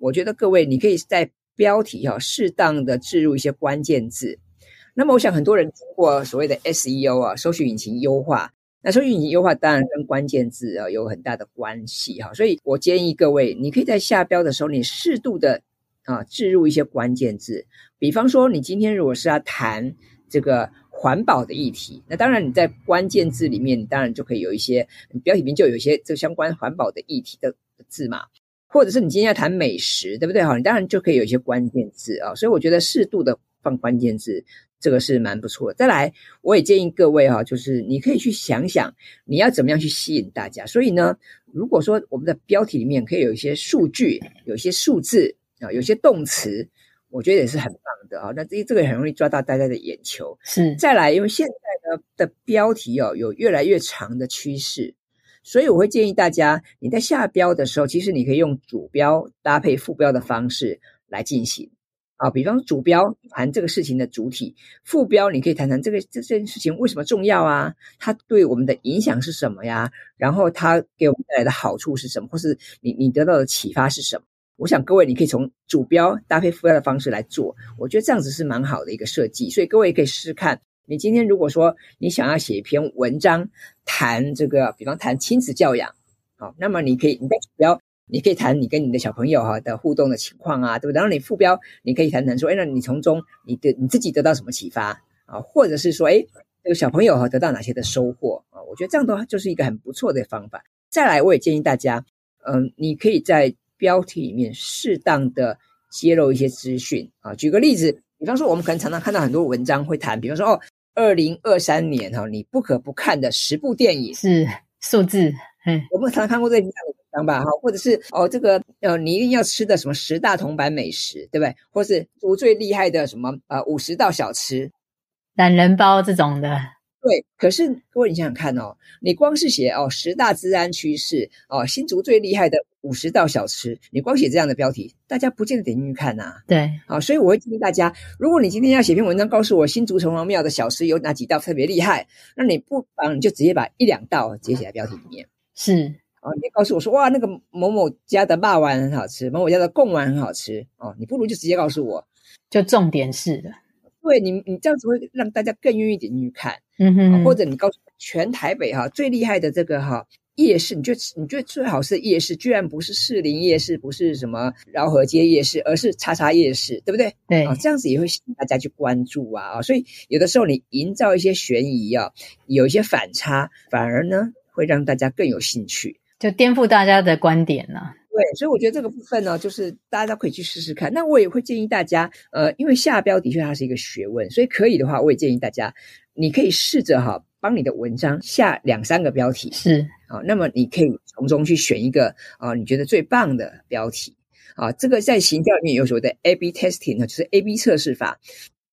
我觉得各位，你可以在标题哈适当的置入一些关键字。那么，我想很多人听过所谓的 SEO 啊，搜寻引擎优化。那搜寻引擎优化当然跟关键字啊有很大的关系哈。所以我建议各位，你可以在下标的时候，你适度的啊置入一些关键字。比方说，你今天如果是要谈这个环保的议题，那当然你在关键字里面，你当然就可以有一些标题里面就有一些这相关环保的议题的字嘛。或者是你今天要谈美食，对不对？哈，你当然就可以有一些关键字啊，所以我觉得适度的放关键字，这个是蛮不错的。再来，我也建议各位哈，就是你可以去想想你要怎么样去吸引大家。所以呢，如果说我们的标题里面可以有一些数据，有一些数字啊，有些动词，我觉得也是很棒的啊。那这这个很容易抓到大家的眼球。是。再来，因为现在呢的标题哦，有越来越长的趋势。所以我会建议大家，你在下标的时候，其实你可以用主标搭配副标的方式来进行啊。比方主标谈这个事情的主体，副标你可以谈谈这个这件事情为什么重要啊？它对我们的影响是什么呀？然后它给我们带来的好处是什么？或是你你得到的启发是什么？我想各位你可以从主标搭配副标的方式来做，我觉得这样子是蛮好的一个设计。所以各位可以试试看。你今天如果说你想要写一篇文章，谈这个，比方谈亲子教养，好，那么你可以你在主标你可以谈你跟你的小朋友哈的互动的情况啊，对不对？然后你副标你可以谈谈说，哎，那你从中你的你自己得到什么启发啊？或者是说，哎，这个小朋友哈得到哪些的收获啊？我觉得这样的话就是一个很不错的方法。再来，我也建议大家，嗯，你可以在标题里面适当的揭露一些资讯啊。举个例子，比方说，我们可能常常看到很多文章会谈，比方说，哦，二零二三年哈，你不可不看的十部电影是数字，嗯，我们常常看过这样的文章吧？哈，或者是哦，这个呃，你一定要吃的什么十大铜板美食，对不对？或是读最厉害的什么呃五十道小吃，懒人包这种的。对，可是各位，你想想看哦，你光是写哦十大治安趋势哦，新竹最厉害的五十道小吃，你光写这样的标题，大家不见得点进去看呐、啊。对，啊、哦，所以我会建议大家，如果你今天要写篇文章，告诉我新竹城隍庙的小吃有哪几道特别厉害，那你不妨你就直接把一两道直接写在标题里面。是啊、哦，你告诉我说哇，那个某某家的霸丸很好吃，某某家的贡丸很好吃哦，你不如就直接告诉我，就重点是的。对你，你这样子会让大家更愿意点进去看。嗯哼，或者你告诉全台北哈最厉害的这个哈夜市，你觉得你觉得最好是夜市，居然不是士林夜市，不是什么饶河街夜市，而是叉叉夜市，对不对？对，啊，这样子也会吸引大家去关注啊啊，所以有的时候你营造一些悬疑啊，有一些反差，反而呢会让大家更有兴趣，就颠覆大家的观点了啊。对，所以我觉得这个部分呢，就是大家都可以去试试看。那我也会建议大家，呃，因为下标的确它是一个学问，所以可以的话，我也建议大家，你可以试着哈，帮你的文章下两三个标题，是啊，那么你可以从中去选一个啊，你觉得最棒的标题啊。这个在行调里面有所谓的 A/B testing 呢，就是 A/B 测试法，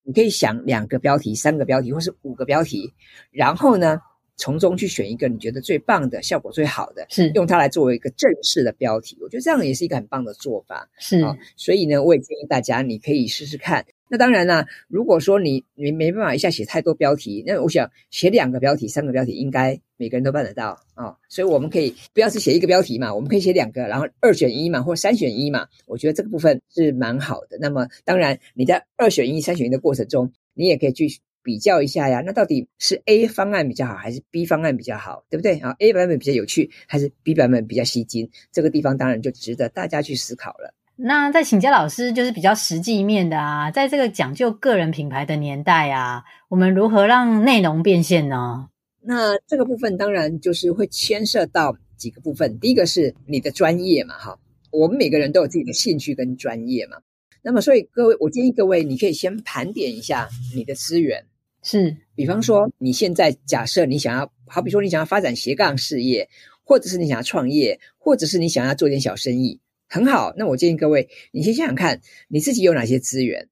你可以想两个标题、三个标题，或是五个标题，然后呢，从中去选一个你觉得最棒的、效果最好的，是用它来作为一个正式的标题。我觉得这样也是一个很棒的做法。是啊，所以呢，我也建议大家，你可以试试看。那当然啦，如果说你你没办法一下写太多标题，那我想写两个标题、三个标题，应该每个人都办得到啊。所以我们可以不要是写一个标题嘛，我们可以写两个，然后二选一嘛，或三选一嘛。我觉得这个部分是蛮好的。那么当然，你在二选一、三选一的过程中，你也可以去。比较一下呀，那到底是 A 方案比较好，还是 B 方案比较好，对不对啊？A 版本比较有趣，还是 B 版本比较吸睛？这个地方当然就值得大家去思考了。那在请教老师，就是比较实际面的啊，在这个讲究个人品牌的年代啊，我们如何让内容变现呢？那这个部分当然就是会牵涉到几个部分。第一个是你的专业嘛，哈，我们每个人都有自己的兴趣跟专业嘛。那么，所以各位，我建议各位，你可以先盘点一下你的资源。是，比方说，你现在假设你想要，好比说你想要发展斜杠事业，或者是你想要创业，或者是你想要做点小生意，很好。那我建议各位，你先想想看，你自己有哪些资源，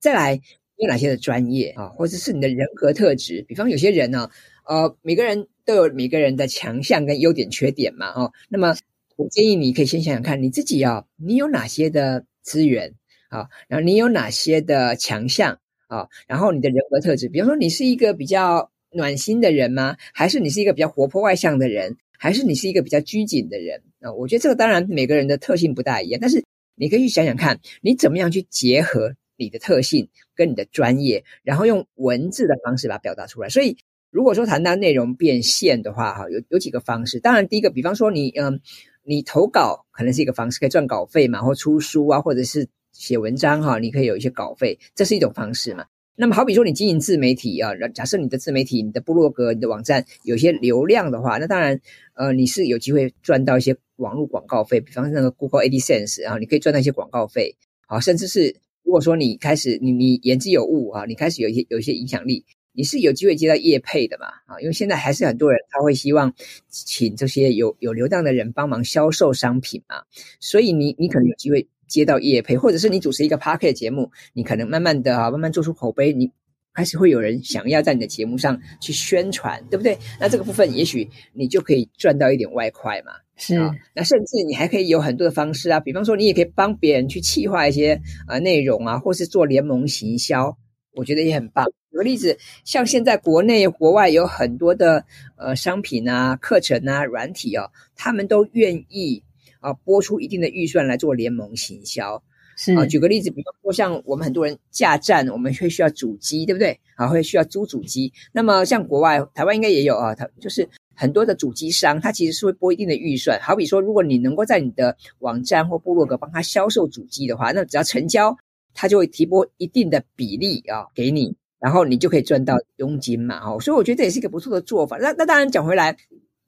再来有哪些的专业啊，或者是你的人格特质。比方有些人呢，呃，每个人都有每个人的强项跟优点缺点嘛，哦，那么我建议你可以先想想看，你自己啊，你有哪些的资源啊，然后你有哪些的强项。啊、然后你的人格特质，比方说你是一个比较暖心的人吗？还是你是一个比较活泼外向的人？还是你是一个比较拘谨的人？我觉得这个当然每个人的特性不大一样，但是你可以去想想看，你怎么样去结合你的特性跟你的专业，然后用文字的方式把它表达出来。所以如果说谈到内容变现的话，哈，有有几个方式。当然，第一个，比方说你嗯，你投稿可能是一个方式，可以赚稿费嘛，或出书啊，或者是。写文章哈，你可以有一些稿费，这是一种方式嘛。那么好比说你经营自媒体啊，假设你的自媒体、你的部落格、你的网站有些流量的话，那当然呃你是有机会赚到一些网络广告费，比方说那个 Google AdSense 啊，你可以赚到一些广告费啊，甚至是如果说你开始你你言之有物啊，你开始有一些有一些影响力，你是有机会接到业配的嘛啊，因为现在还是很多人他会希望请这些有有流量的人帮忙销售商品嘛，所以你你可能有机会。接到业配，或者是你主持一个 p a r k e t 节目，你可能慢慢的啊，慢慢做出口碑，你开始会有人想要在你的节目上去宣传，对不对？那这个部分也许你就可以赚到一点外快嘛。是啊，那甚至你还可以有很多的方式啊，比方说你也可以帮别人去企划一些啊内容啊，或是做联盟行销，我觉得也很棒。举个例子，像现在国内国外有很多的呃商品啊、课程啊、软体哦，他们都愿意。啊拨出一定的预算来做联盟行销。是啊，举个例子，比如说像我们很多人架站，我们会需要主机，对不对？啊，会需要租主机。那么像国外，台湾应该也有啊，它就是很多的主机商，它其实是会拨一定的预算。好比说，如果你能够在你的网站或部落格帮他销售主机的话，那只要成交，他就会提拨一定的比例啊给你，然后你就可以赚到佣金嘛。哦，所以我觉得这也是一个不错的做法。那那当然讲回来，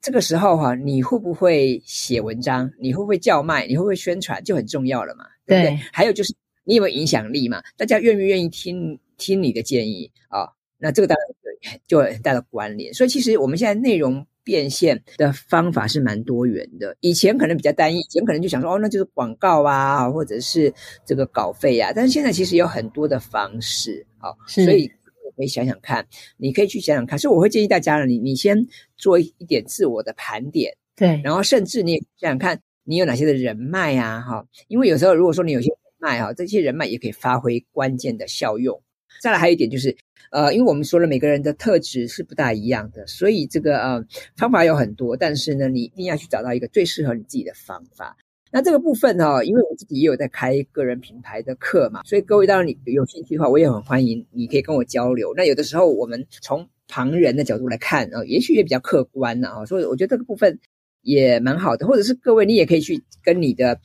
这个时候哈，你会不会写文章？你会不会叫卖？你会不会宣传？就很重要了嘛。对不对？对，还有就是你有没有影响力嘛？大家愿不愿意听听你的建议啊、哦？那这个当然就有很大的关联。所以其实我们现在内容变现的方法是蛮多元的。以前可能比较单一，以前可能就想说哦，那就是广告啊，或者是这个稿费啊。但是现在其实有很多的方式啊、哦，所以可以想想看，你可以去想想看。所以我会建议大家呢，你你先做一点自我的盘点，对，然后甚至你也想想看。你有哪些的人脉啊？哈，因为有时候如果说你有些人脉哈，这些人脉也可以发挥关键的效用。再来还有一点就是，呃，因为我们说了每个人的特质是不大一样的，所以这个呃方法有很多，但是呢，你一定要去找到一个最适合你自己的方法。那这个部分哈，因为我自己也有在开个人品牌的课嘛，所以各位当然你有兴趣的话，我也很欢迎，你可以跟我交流。那有的时候我们从旁人的角度来看啊，也许也比较客观啊，所以我觉得这个部分。也蛮好的，或者是各位，你也可以去跟你的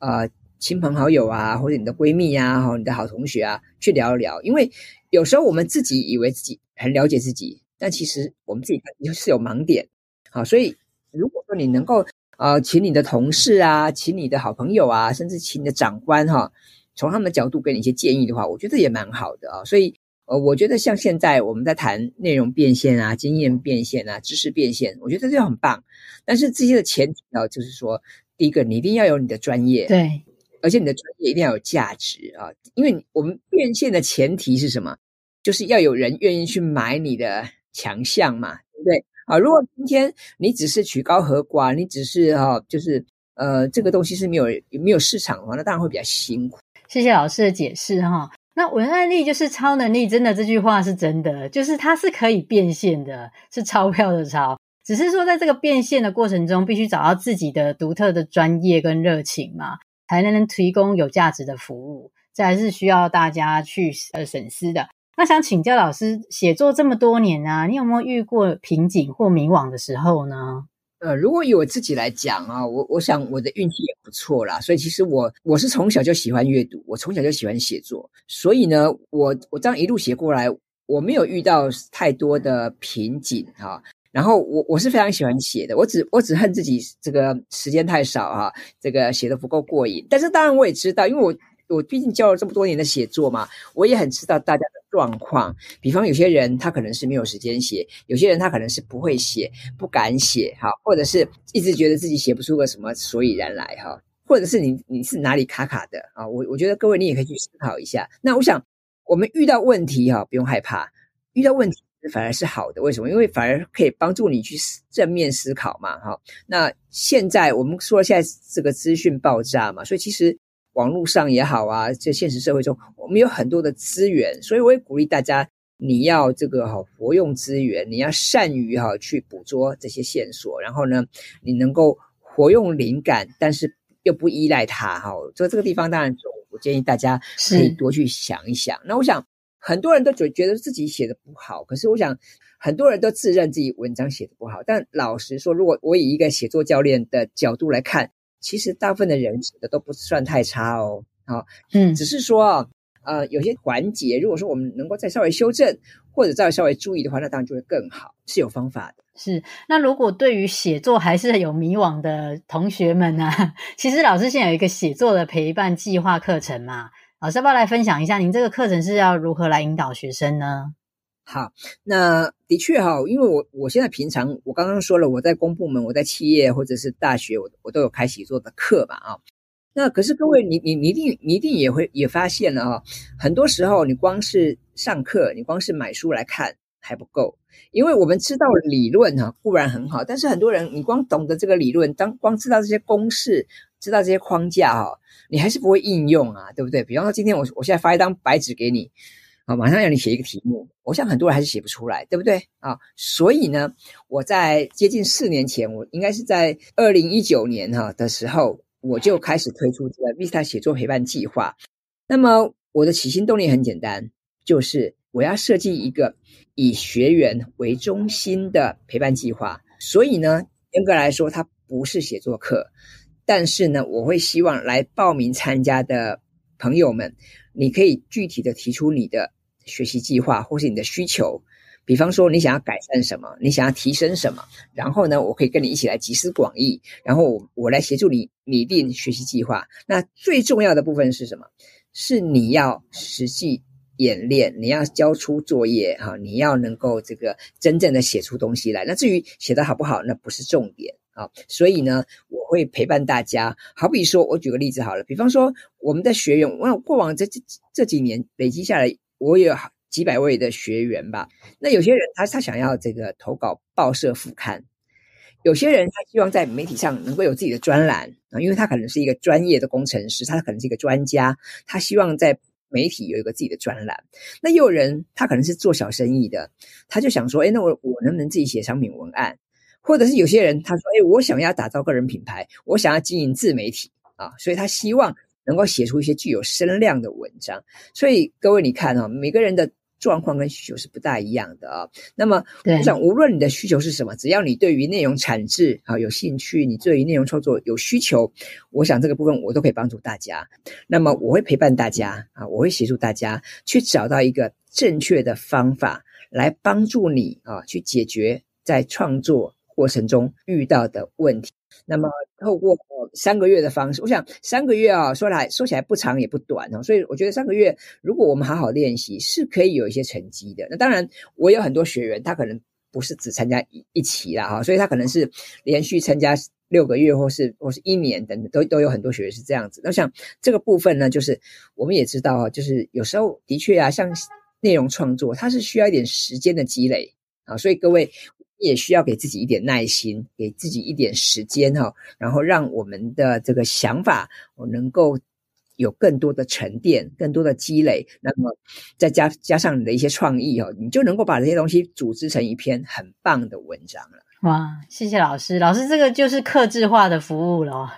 呃亲朋好友啊，或者你的闺蜜啊，哈，你的好同学啊，去聊一聊。因为有时候我们自己以为自己很了解自己，但其实我们自己是有盲点。好，所以如果说你能够呃，请你的同事啊，请你的好朋友啊，甚至请你的长官哈，从他们的角度给你一些建议的话，我觉得也蛮好的啊。所以。呃，我觉得像现在我们在谈内容变现啊、经验变现啊、知识变现，我觉得这就很棒。但是这些的前提啊，就是说，第一个你一定要有你的专业，对，而且你的专业一定要有价值啊。因为我们变现的前提是什么？就是要有人愿意去买你的强项嘛，对不对？啊，如果今天你只是曲高和寡，你只是哈、啊，就是呃，这个东西是没有没有市场的话，那当然会比较辛苦。谢谢老师的解释哈。那文案力就是超能力，真的这句话是真的，就是它是可以变现的，是钞票的钞。只是说在这个变现的过程中，必须找到自己的独特的专业跟热情嘛，才能提供有价值的服务。这还是需要大家去呃审思的。那想请教老师，写作这么多年啊，你有没有遇过瓶颈或迷惘的时候呢？呃，如果以我自己来讲啊，我我想我的运气也不错啦。所以其实我我是从小就喜欢阅读，我从小就喜欢写作，所以呢，我我这样一路写过来，我没有遇到太多的瓶颈哈。然后我我是非常喜欢写的，我只我只恨自己这个时间太少哈，这个写得不够过瘾。但是当然我也知道，因为我。我毕竟教了这么多年的写作嘛，我也很知道大家的状况。比方有些人他可能是没有时间写，有些人他可能是不会写、不敢写，哈，或者是一直觉得自己写不出个什么所以然来，哈，或者是你你是哪里卡卡的啊？我我觉得各位你也可以去思考一下。那我想我们遇到问题哈，不用害怕，遇到问题反而是好的。为什么？因为反而可以帮助你去正面思考嘛，哈。那现在我们说现在这个资讯爆炸嘛，所以其实。网络上也好啊，在现实社会中，我们有很多的资源，所以我也鼓励大家，你要这个哈活用资源，你要善于哈去捕捉这些线索，然后呢，你能够活用灵感，但是又不依赖它哈。这个这个地方当然，我建议大家可以多去想一想。那我想很多人都觉觉得自己写的不好，可是我想很多人都自认自己文章写的不好，但老实说，如果我以一个写作教练的角度来看。其实大部分的人写的都不算太差哦，好，嗯，只是说，呃，有些环节，如果说我们能够再稍微修正，或者再稍微注意的话，那当然就会更好，是有方法的。是，那如果对于写作还是有迷惘的同学们呢？其实老师现在有一个写作的陪伴计划课程嘛，老师要不要来分享一下，您这个课程是要如何来引导学生呢？好，那的确哈，因为我我现在平常我刚刚说了，我在公部门，我在企业或者是大学，我我都有开写作的课嘛啊。那可是各位，你你你一定你一定也会也发现了哈，很多时候你光是上课，你光是买书来看还不够，因为我们知道理论哈固然很好，但是很多人你光懂得这个理论，当光知道这些公式，知道这些框架哈，你还是不会应用啊，对不对？比方说今天我我现在发一张白纸给你。啊，马上要你写一个题目，我想很多人还是写不出来，对不对啊？所以呢，我在接近四年前，我应该是在二零一九年哈的时候，我就开始推出这个 Vista 写作陪伴计划。那么我的起心动念很简单，就是我要设计一个以学员为中心的陪伴计划。所以呢，严格来说，它不是写作课，但是呢，我会希望来报名参加的朋友们，你可以具体的提出你的学习计划或是你的需求。比方说，你想要改善什么，你想要提升什么，然后呢，我可以跟你一起来集思广益，然后我，我来协助你拟定学习计划。那最重要的部分是什么？是你要实际演练，你要交出作业哈，你要能够这个真正的写出东西来。那至于写得好不好，那不是重点啊。所以呢，我会陪伴大家。好比说，我举个例子好了，比方说我们的学员，我过往这这这几年累积下来，我有。几百位的学员吧，那有些人他他想要这个投稿报社副刊，有些人他希望在媒体上能够有自己的专栏啊，因为他可能是一个专业的工程师，他可能是一个专家，他希望在媒体有一个自己的专栏。那又有人他可能是做小生意的，他就想说，哎，那我我能不能自己写商品文案？或者是有些人他说，哎，我想要打造个人品牌，我想要经营自媒体啊，所以他希望能够写出一些具有声量的文章。所以各位你看啊，每个人的。状况跟需求是不大一样的啊、哦。那么，我想无论你的需求是什么，只要你对于内容产制啊有兴趣，你对于内容创作有需求，我想这个部分我都可以帮助大家。那么，我会陪伴大家啊，我会协助大家去找到一个正确的方法来帮助你啊，去解决在创作过程中遇到的问题。那么，透过三个月的方式，我想三个月啊，说来说起来不长也不短哦，所以我觉得三个月，如果我们好好练习，是可以有一些成绩的。那当然，我有很多学员，他可能不是只参加一一期啦哈，所以他可能是连续参加六个月，或是或是一年等等，都都有很多学员是这样子。那像这个部分呢，就是我们也知道啊，就是有时候的确啊，像内容创作，它是需要一点时间的积累啊，所以各位。也需要给自己一点耐心，给自己一点时间哈，然后让我们的这个想法我能够有更多的沉淀，更多的积累。那么再加加上你的一些创意哦，你就能够把这些东西组织成一篇很棒的文章了。哇，谢谢老师，老师这个就是客制化的服务了，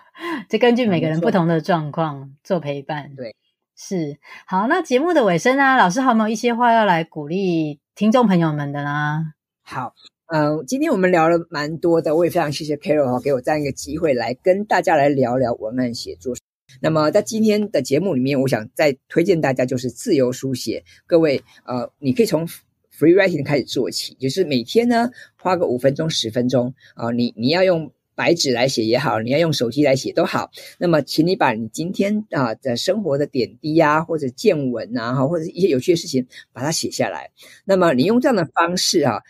就根据每个人不同的状况做陪伴。对，是。好，那节目的尾声呢，老师还有没有一些话要来鼓励听众朋友们的呢？好。呃，今天我们聊了蛮多的，我也非常谢谢 Carol 给我这样一个机会来跟大家来聊聊文案写作。那么在今天的节目里面，我想再推荐大家就是自由书写。各位，呃，你可以从 free writing 开始做起，就是每天呢花个五分钟、十分钟啊，你你要用白纸来写也好，你要用手机来写都好。那么，请你把你今天啊的生活的点滴啊，或者见闻啊，或者一些有趣的事情，把它写下来。那么，你用这样的方式啊。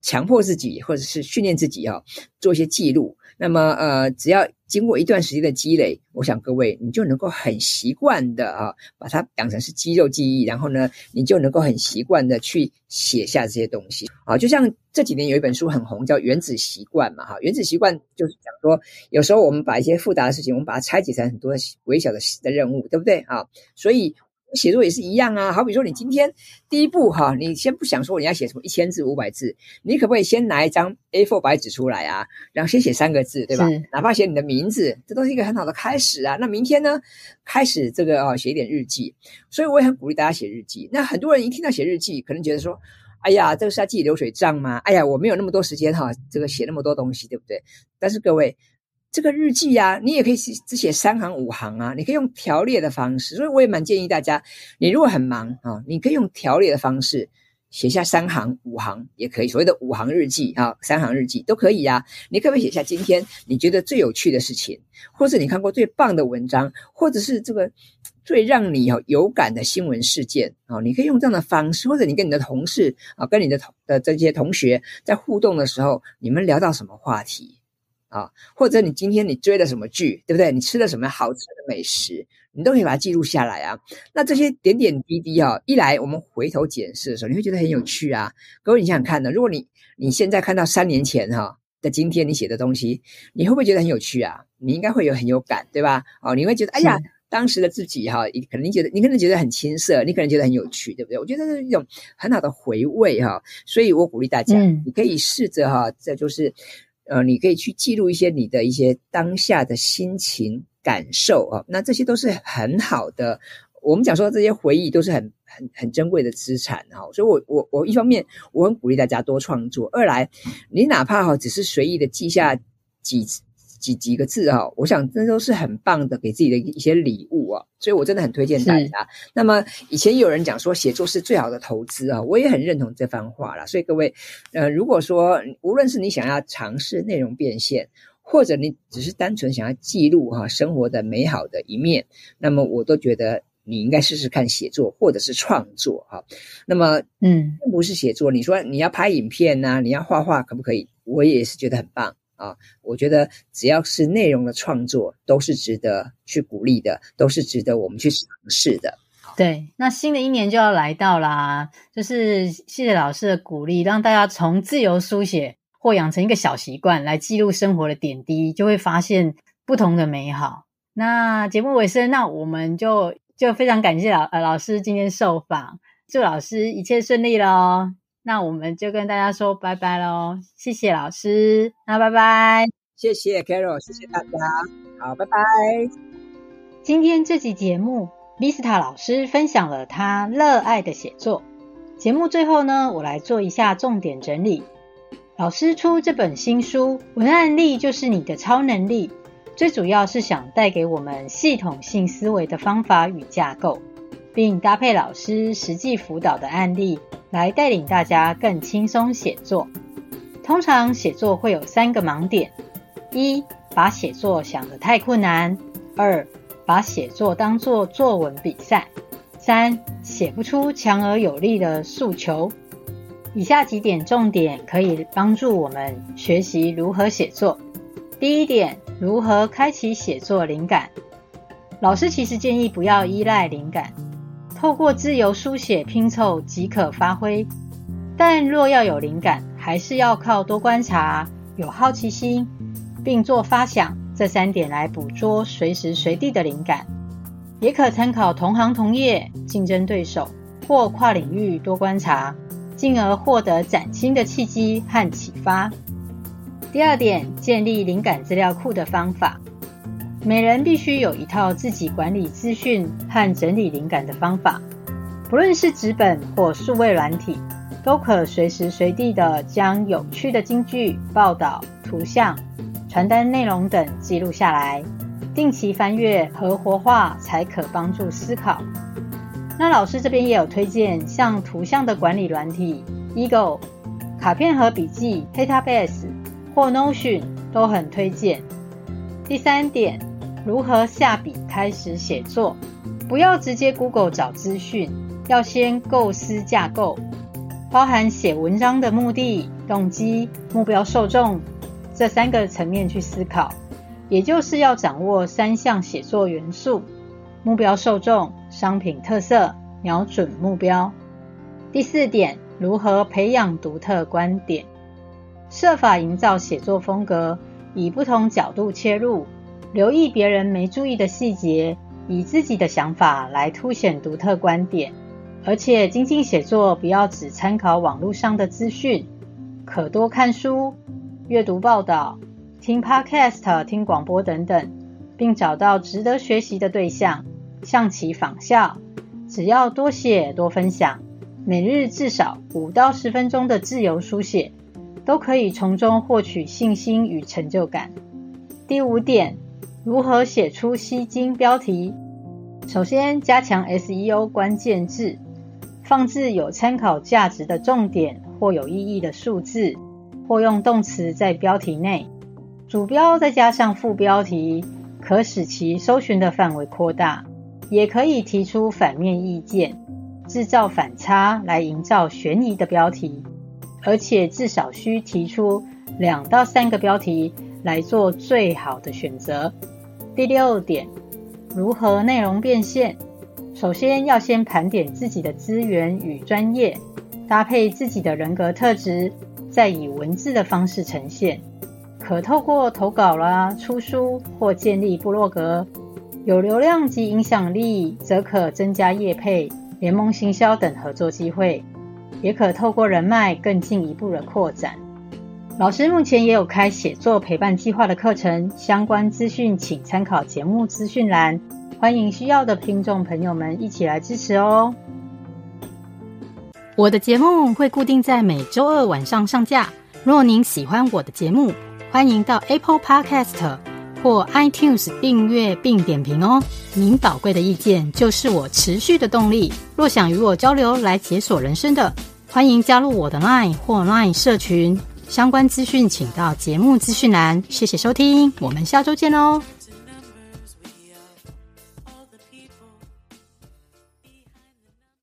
强迫自己，或者是训练自己哈，做一些记录。那么，呃，只要经过一段时间的积累，我想各位你就能够很习惯的啊，把它养成是肌肉记忆。然后呢，你就能够很习惯的去写下这些东西啊。就像这几年有一本书很红，叫《原子习惯》嘛，哈，《原子习惯》就是讲说，有时候我们把一些复杂的事情，我们把它拆解成很多微小的的任务，对不对啊？所以。写作也是一样啊，好比说你今天第一步哈，你先不想说你要写什么一千字、五百字，你可不可以先拿一张 A4 白纸出来啊，然后先写三个字，对吧？哪怕写你的名字，这都是一个很好的开始啊。那明天呢，开始这个啊，写一点日记。所以我也很鼓励大家写日记。那很多人一听到写日记，可能觉得说，哎呀，这个是要记流水账吗？哎呀，我没有那么多时间哈，这个写那么多东西，对不对？但是各位。这个日记啊，你也可以写只写三行五行啊，你可以用条列的方式。所以我也蛮建议大家，你如果很忙啊，你可以用条列的方式写下三行五行也可以，所谓的五行日记啊，三行日记都可以呀。你可不可以写下今天你觉得最有趣的事情，或者你看过最棒的文章，或者是这个最让你有有感的新闻事件啊？你可以用这样的方式，或者你跟你的同事啊，跟你的同的这些同学在互动的时候，你们聊到什么话题？啊，或者你今天你追了什么剧，对不对？你吃了什么好吃的美食，你都可以把它记录下来啊。那这些点点滴滴啊，一来我们回头检视的时候，你会觉得很有趣啊。各位，你想想看呢，如果你你现在看到三年前哈的今天你写的东西，你会不会觉得很有趣啊？你应该会有很有感，对吧？哦，你会觉得哎呀，当时的自己哈，可能你觉得你可能觉得很青涩，你可能觉得很有趣，对不对？我觉得这是一种很好的回味哈。所以我鼓励大家，嗯，你可以试着哈，这就是。呃，你可以去记录一些你的一些当下的心情感受啊，那这些都是很好的。我们讲说这些回忆都是很很很珍贵的资产哈，所以我我我一方面我很鼓励大家多创作，二来你哪怕哈只是随意的记下几几几个字哈，我想这都是很棒的给自己的一些礼物啊，所以我真的很推荐大家。那么以前有人讲说写作是最好的投资啊，我也很认同这番话啦。所以各位呃，如果说无论是你想要尝试内容变现，或者你只是单纯想要记录哈生活的美好的一面，那么我都觉得。你应该试试看写作或者是创作哈，那么嗯，并不是写作。你说你要拍影片呐，你要画画，可不可以？我也是觉得很棒啊。我觉得只要是内容的创作，都是值得去鼓励的，都是值得我们去尝试的。对，那新的一年就要来到啦，就是谢谢老师的鼓励，让大家从自由书写或养成一个小习惯来记录生活的点滴，就会发现不同的美好。那节目尾声，那我们就。就非常感谢老呃老师今天受访，祝老师一切顺利喽。那我们就跟大家说拜拜喽，谢谢老师，那拜拜，谢谢 Carol，谢谢大家，好，拜拜。今天这集节目，Vista 老师分享了他热爱的写作。节目最后呢，我来做一下重点整理。老师出这本新书，文案力就是你的超能力。最主要是想带给我们系统性思维的方法与架构，并搭配老师实际辅导的案例，来带领大家更轻松写作。通常写作会有三个盲点：一、把写作想得太困难；二、把写作当作作文比赛；三、写不出强而有力的诉求。以下几点重点可以帮助我们学习如何写作。第一点。如何开启写作灵感？老师其实建议不要依赖灵感，透过自由书写拼凑即可发挥。但若要有灵感，还是要靠多观察、有好奇心，并做发想这三点来捕捉随时随地的灵感。也可参考同行同业、竞争对手或跨领域多观察，进而获得崭新的契机和启发。第二点，建立灵感资料库的方法。每人必须有一套自己管理资讯和整理灵感的方法，不论是纸本或数位软体，都可随时随地的将有趣的金句、报道、图像、传单内容等记录下来，定期翻阅和活化，才可帮助思考。那老师这边也有推荐，像图像的管理软体，Eagle、卡片和笔记，Database 或 Notion 都很推荐。第三点，如何下笔开始写作？不要直接 Google 找资讯，要先构思架构，包含写文章的目的、动机、目标受众这三个层面去思考。也就是要掌握三项写作元素：目标受众、商品特色、瞄准目标。第四点，如何培养独特观点？设法营造写作风格，以不同角度切入，留意别人没注意的细节，以自己的想法来凸显独特观点。而且精进写作，不要只参考网络上的资讯，可多看书、阅读报道、听 Podcast、听广播等等，并找到值得学习的对象，向其仿效。只要多写多分享，每日至少五到十分钟的自由书写。都可以从中获取信心与成就感。第五点，如何写出吸睛标题？首先，加强 SEO 关键字，放置有参考价值的重点或有意义的数字，或用动词在标题内，主标再加上副标题，可使其搜寻的范围扩大。也可以提出反面意见，制造反差来营造悬疑的标题。而且至少需提出两到三个标题来做最好的选择。第六点，如何内容变现？首先要先盘点自己的资源与专业，搭配自己的人格特质，再以文字的方式呈现。可透过投稿啦、出书或建立部落格，有流量及影响力，则可增加业配、联盟行销等合作机会。也可透过人脉更进一步的扩展。老师目前也有开写作陪伴计划的课程，相关资讯请参考节目资讯栏。欢迎需要的听众朋友们一起来支持哦。我的节目会固定在每周二晚上上架。若您喜欢我的节目，欢迎到 Apple Podcast 或 iTunes 订阅并点评哦。您宝贵的意见就是我持续的动力。若想与我交流来解锁人生的，欢迎加入我的 Line 或 Line 社群。相关资讯请到节目资讯栏。谢谢收听，我们下周见哦。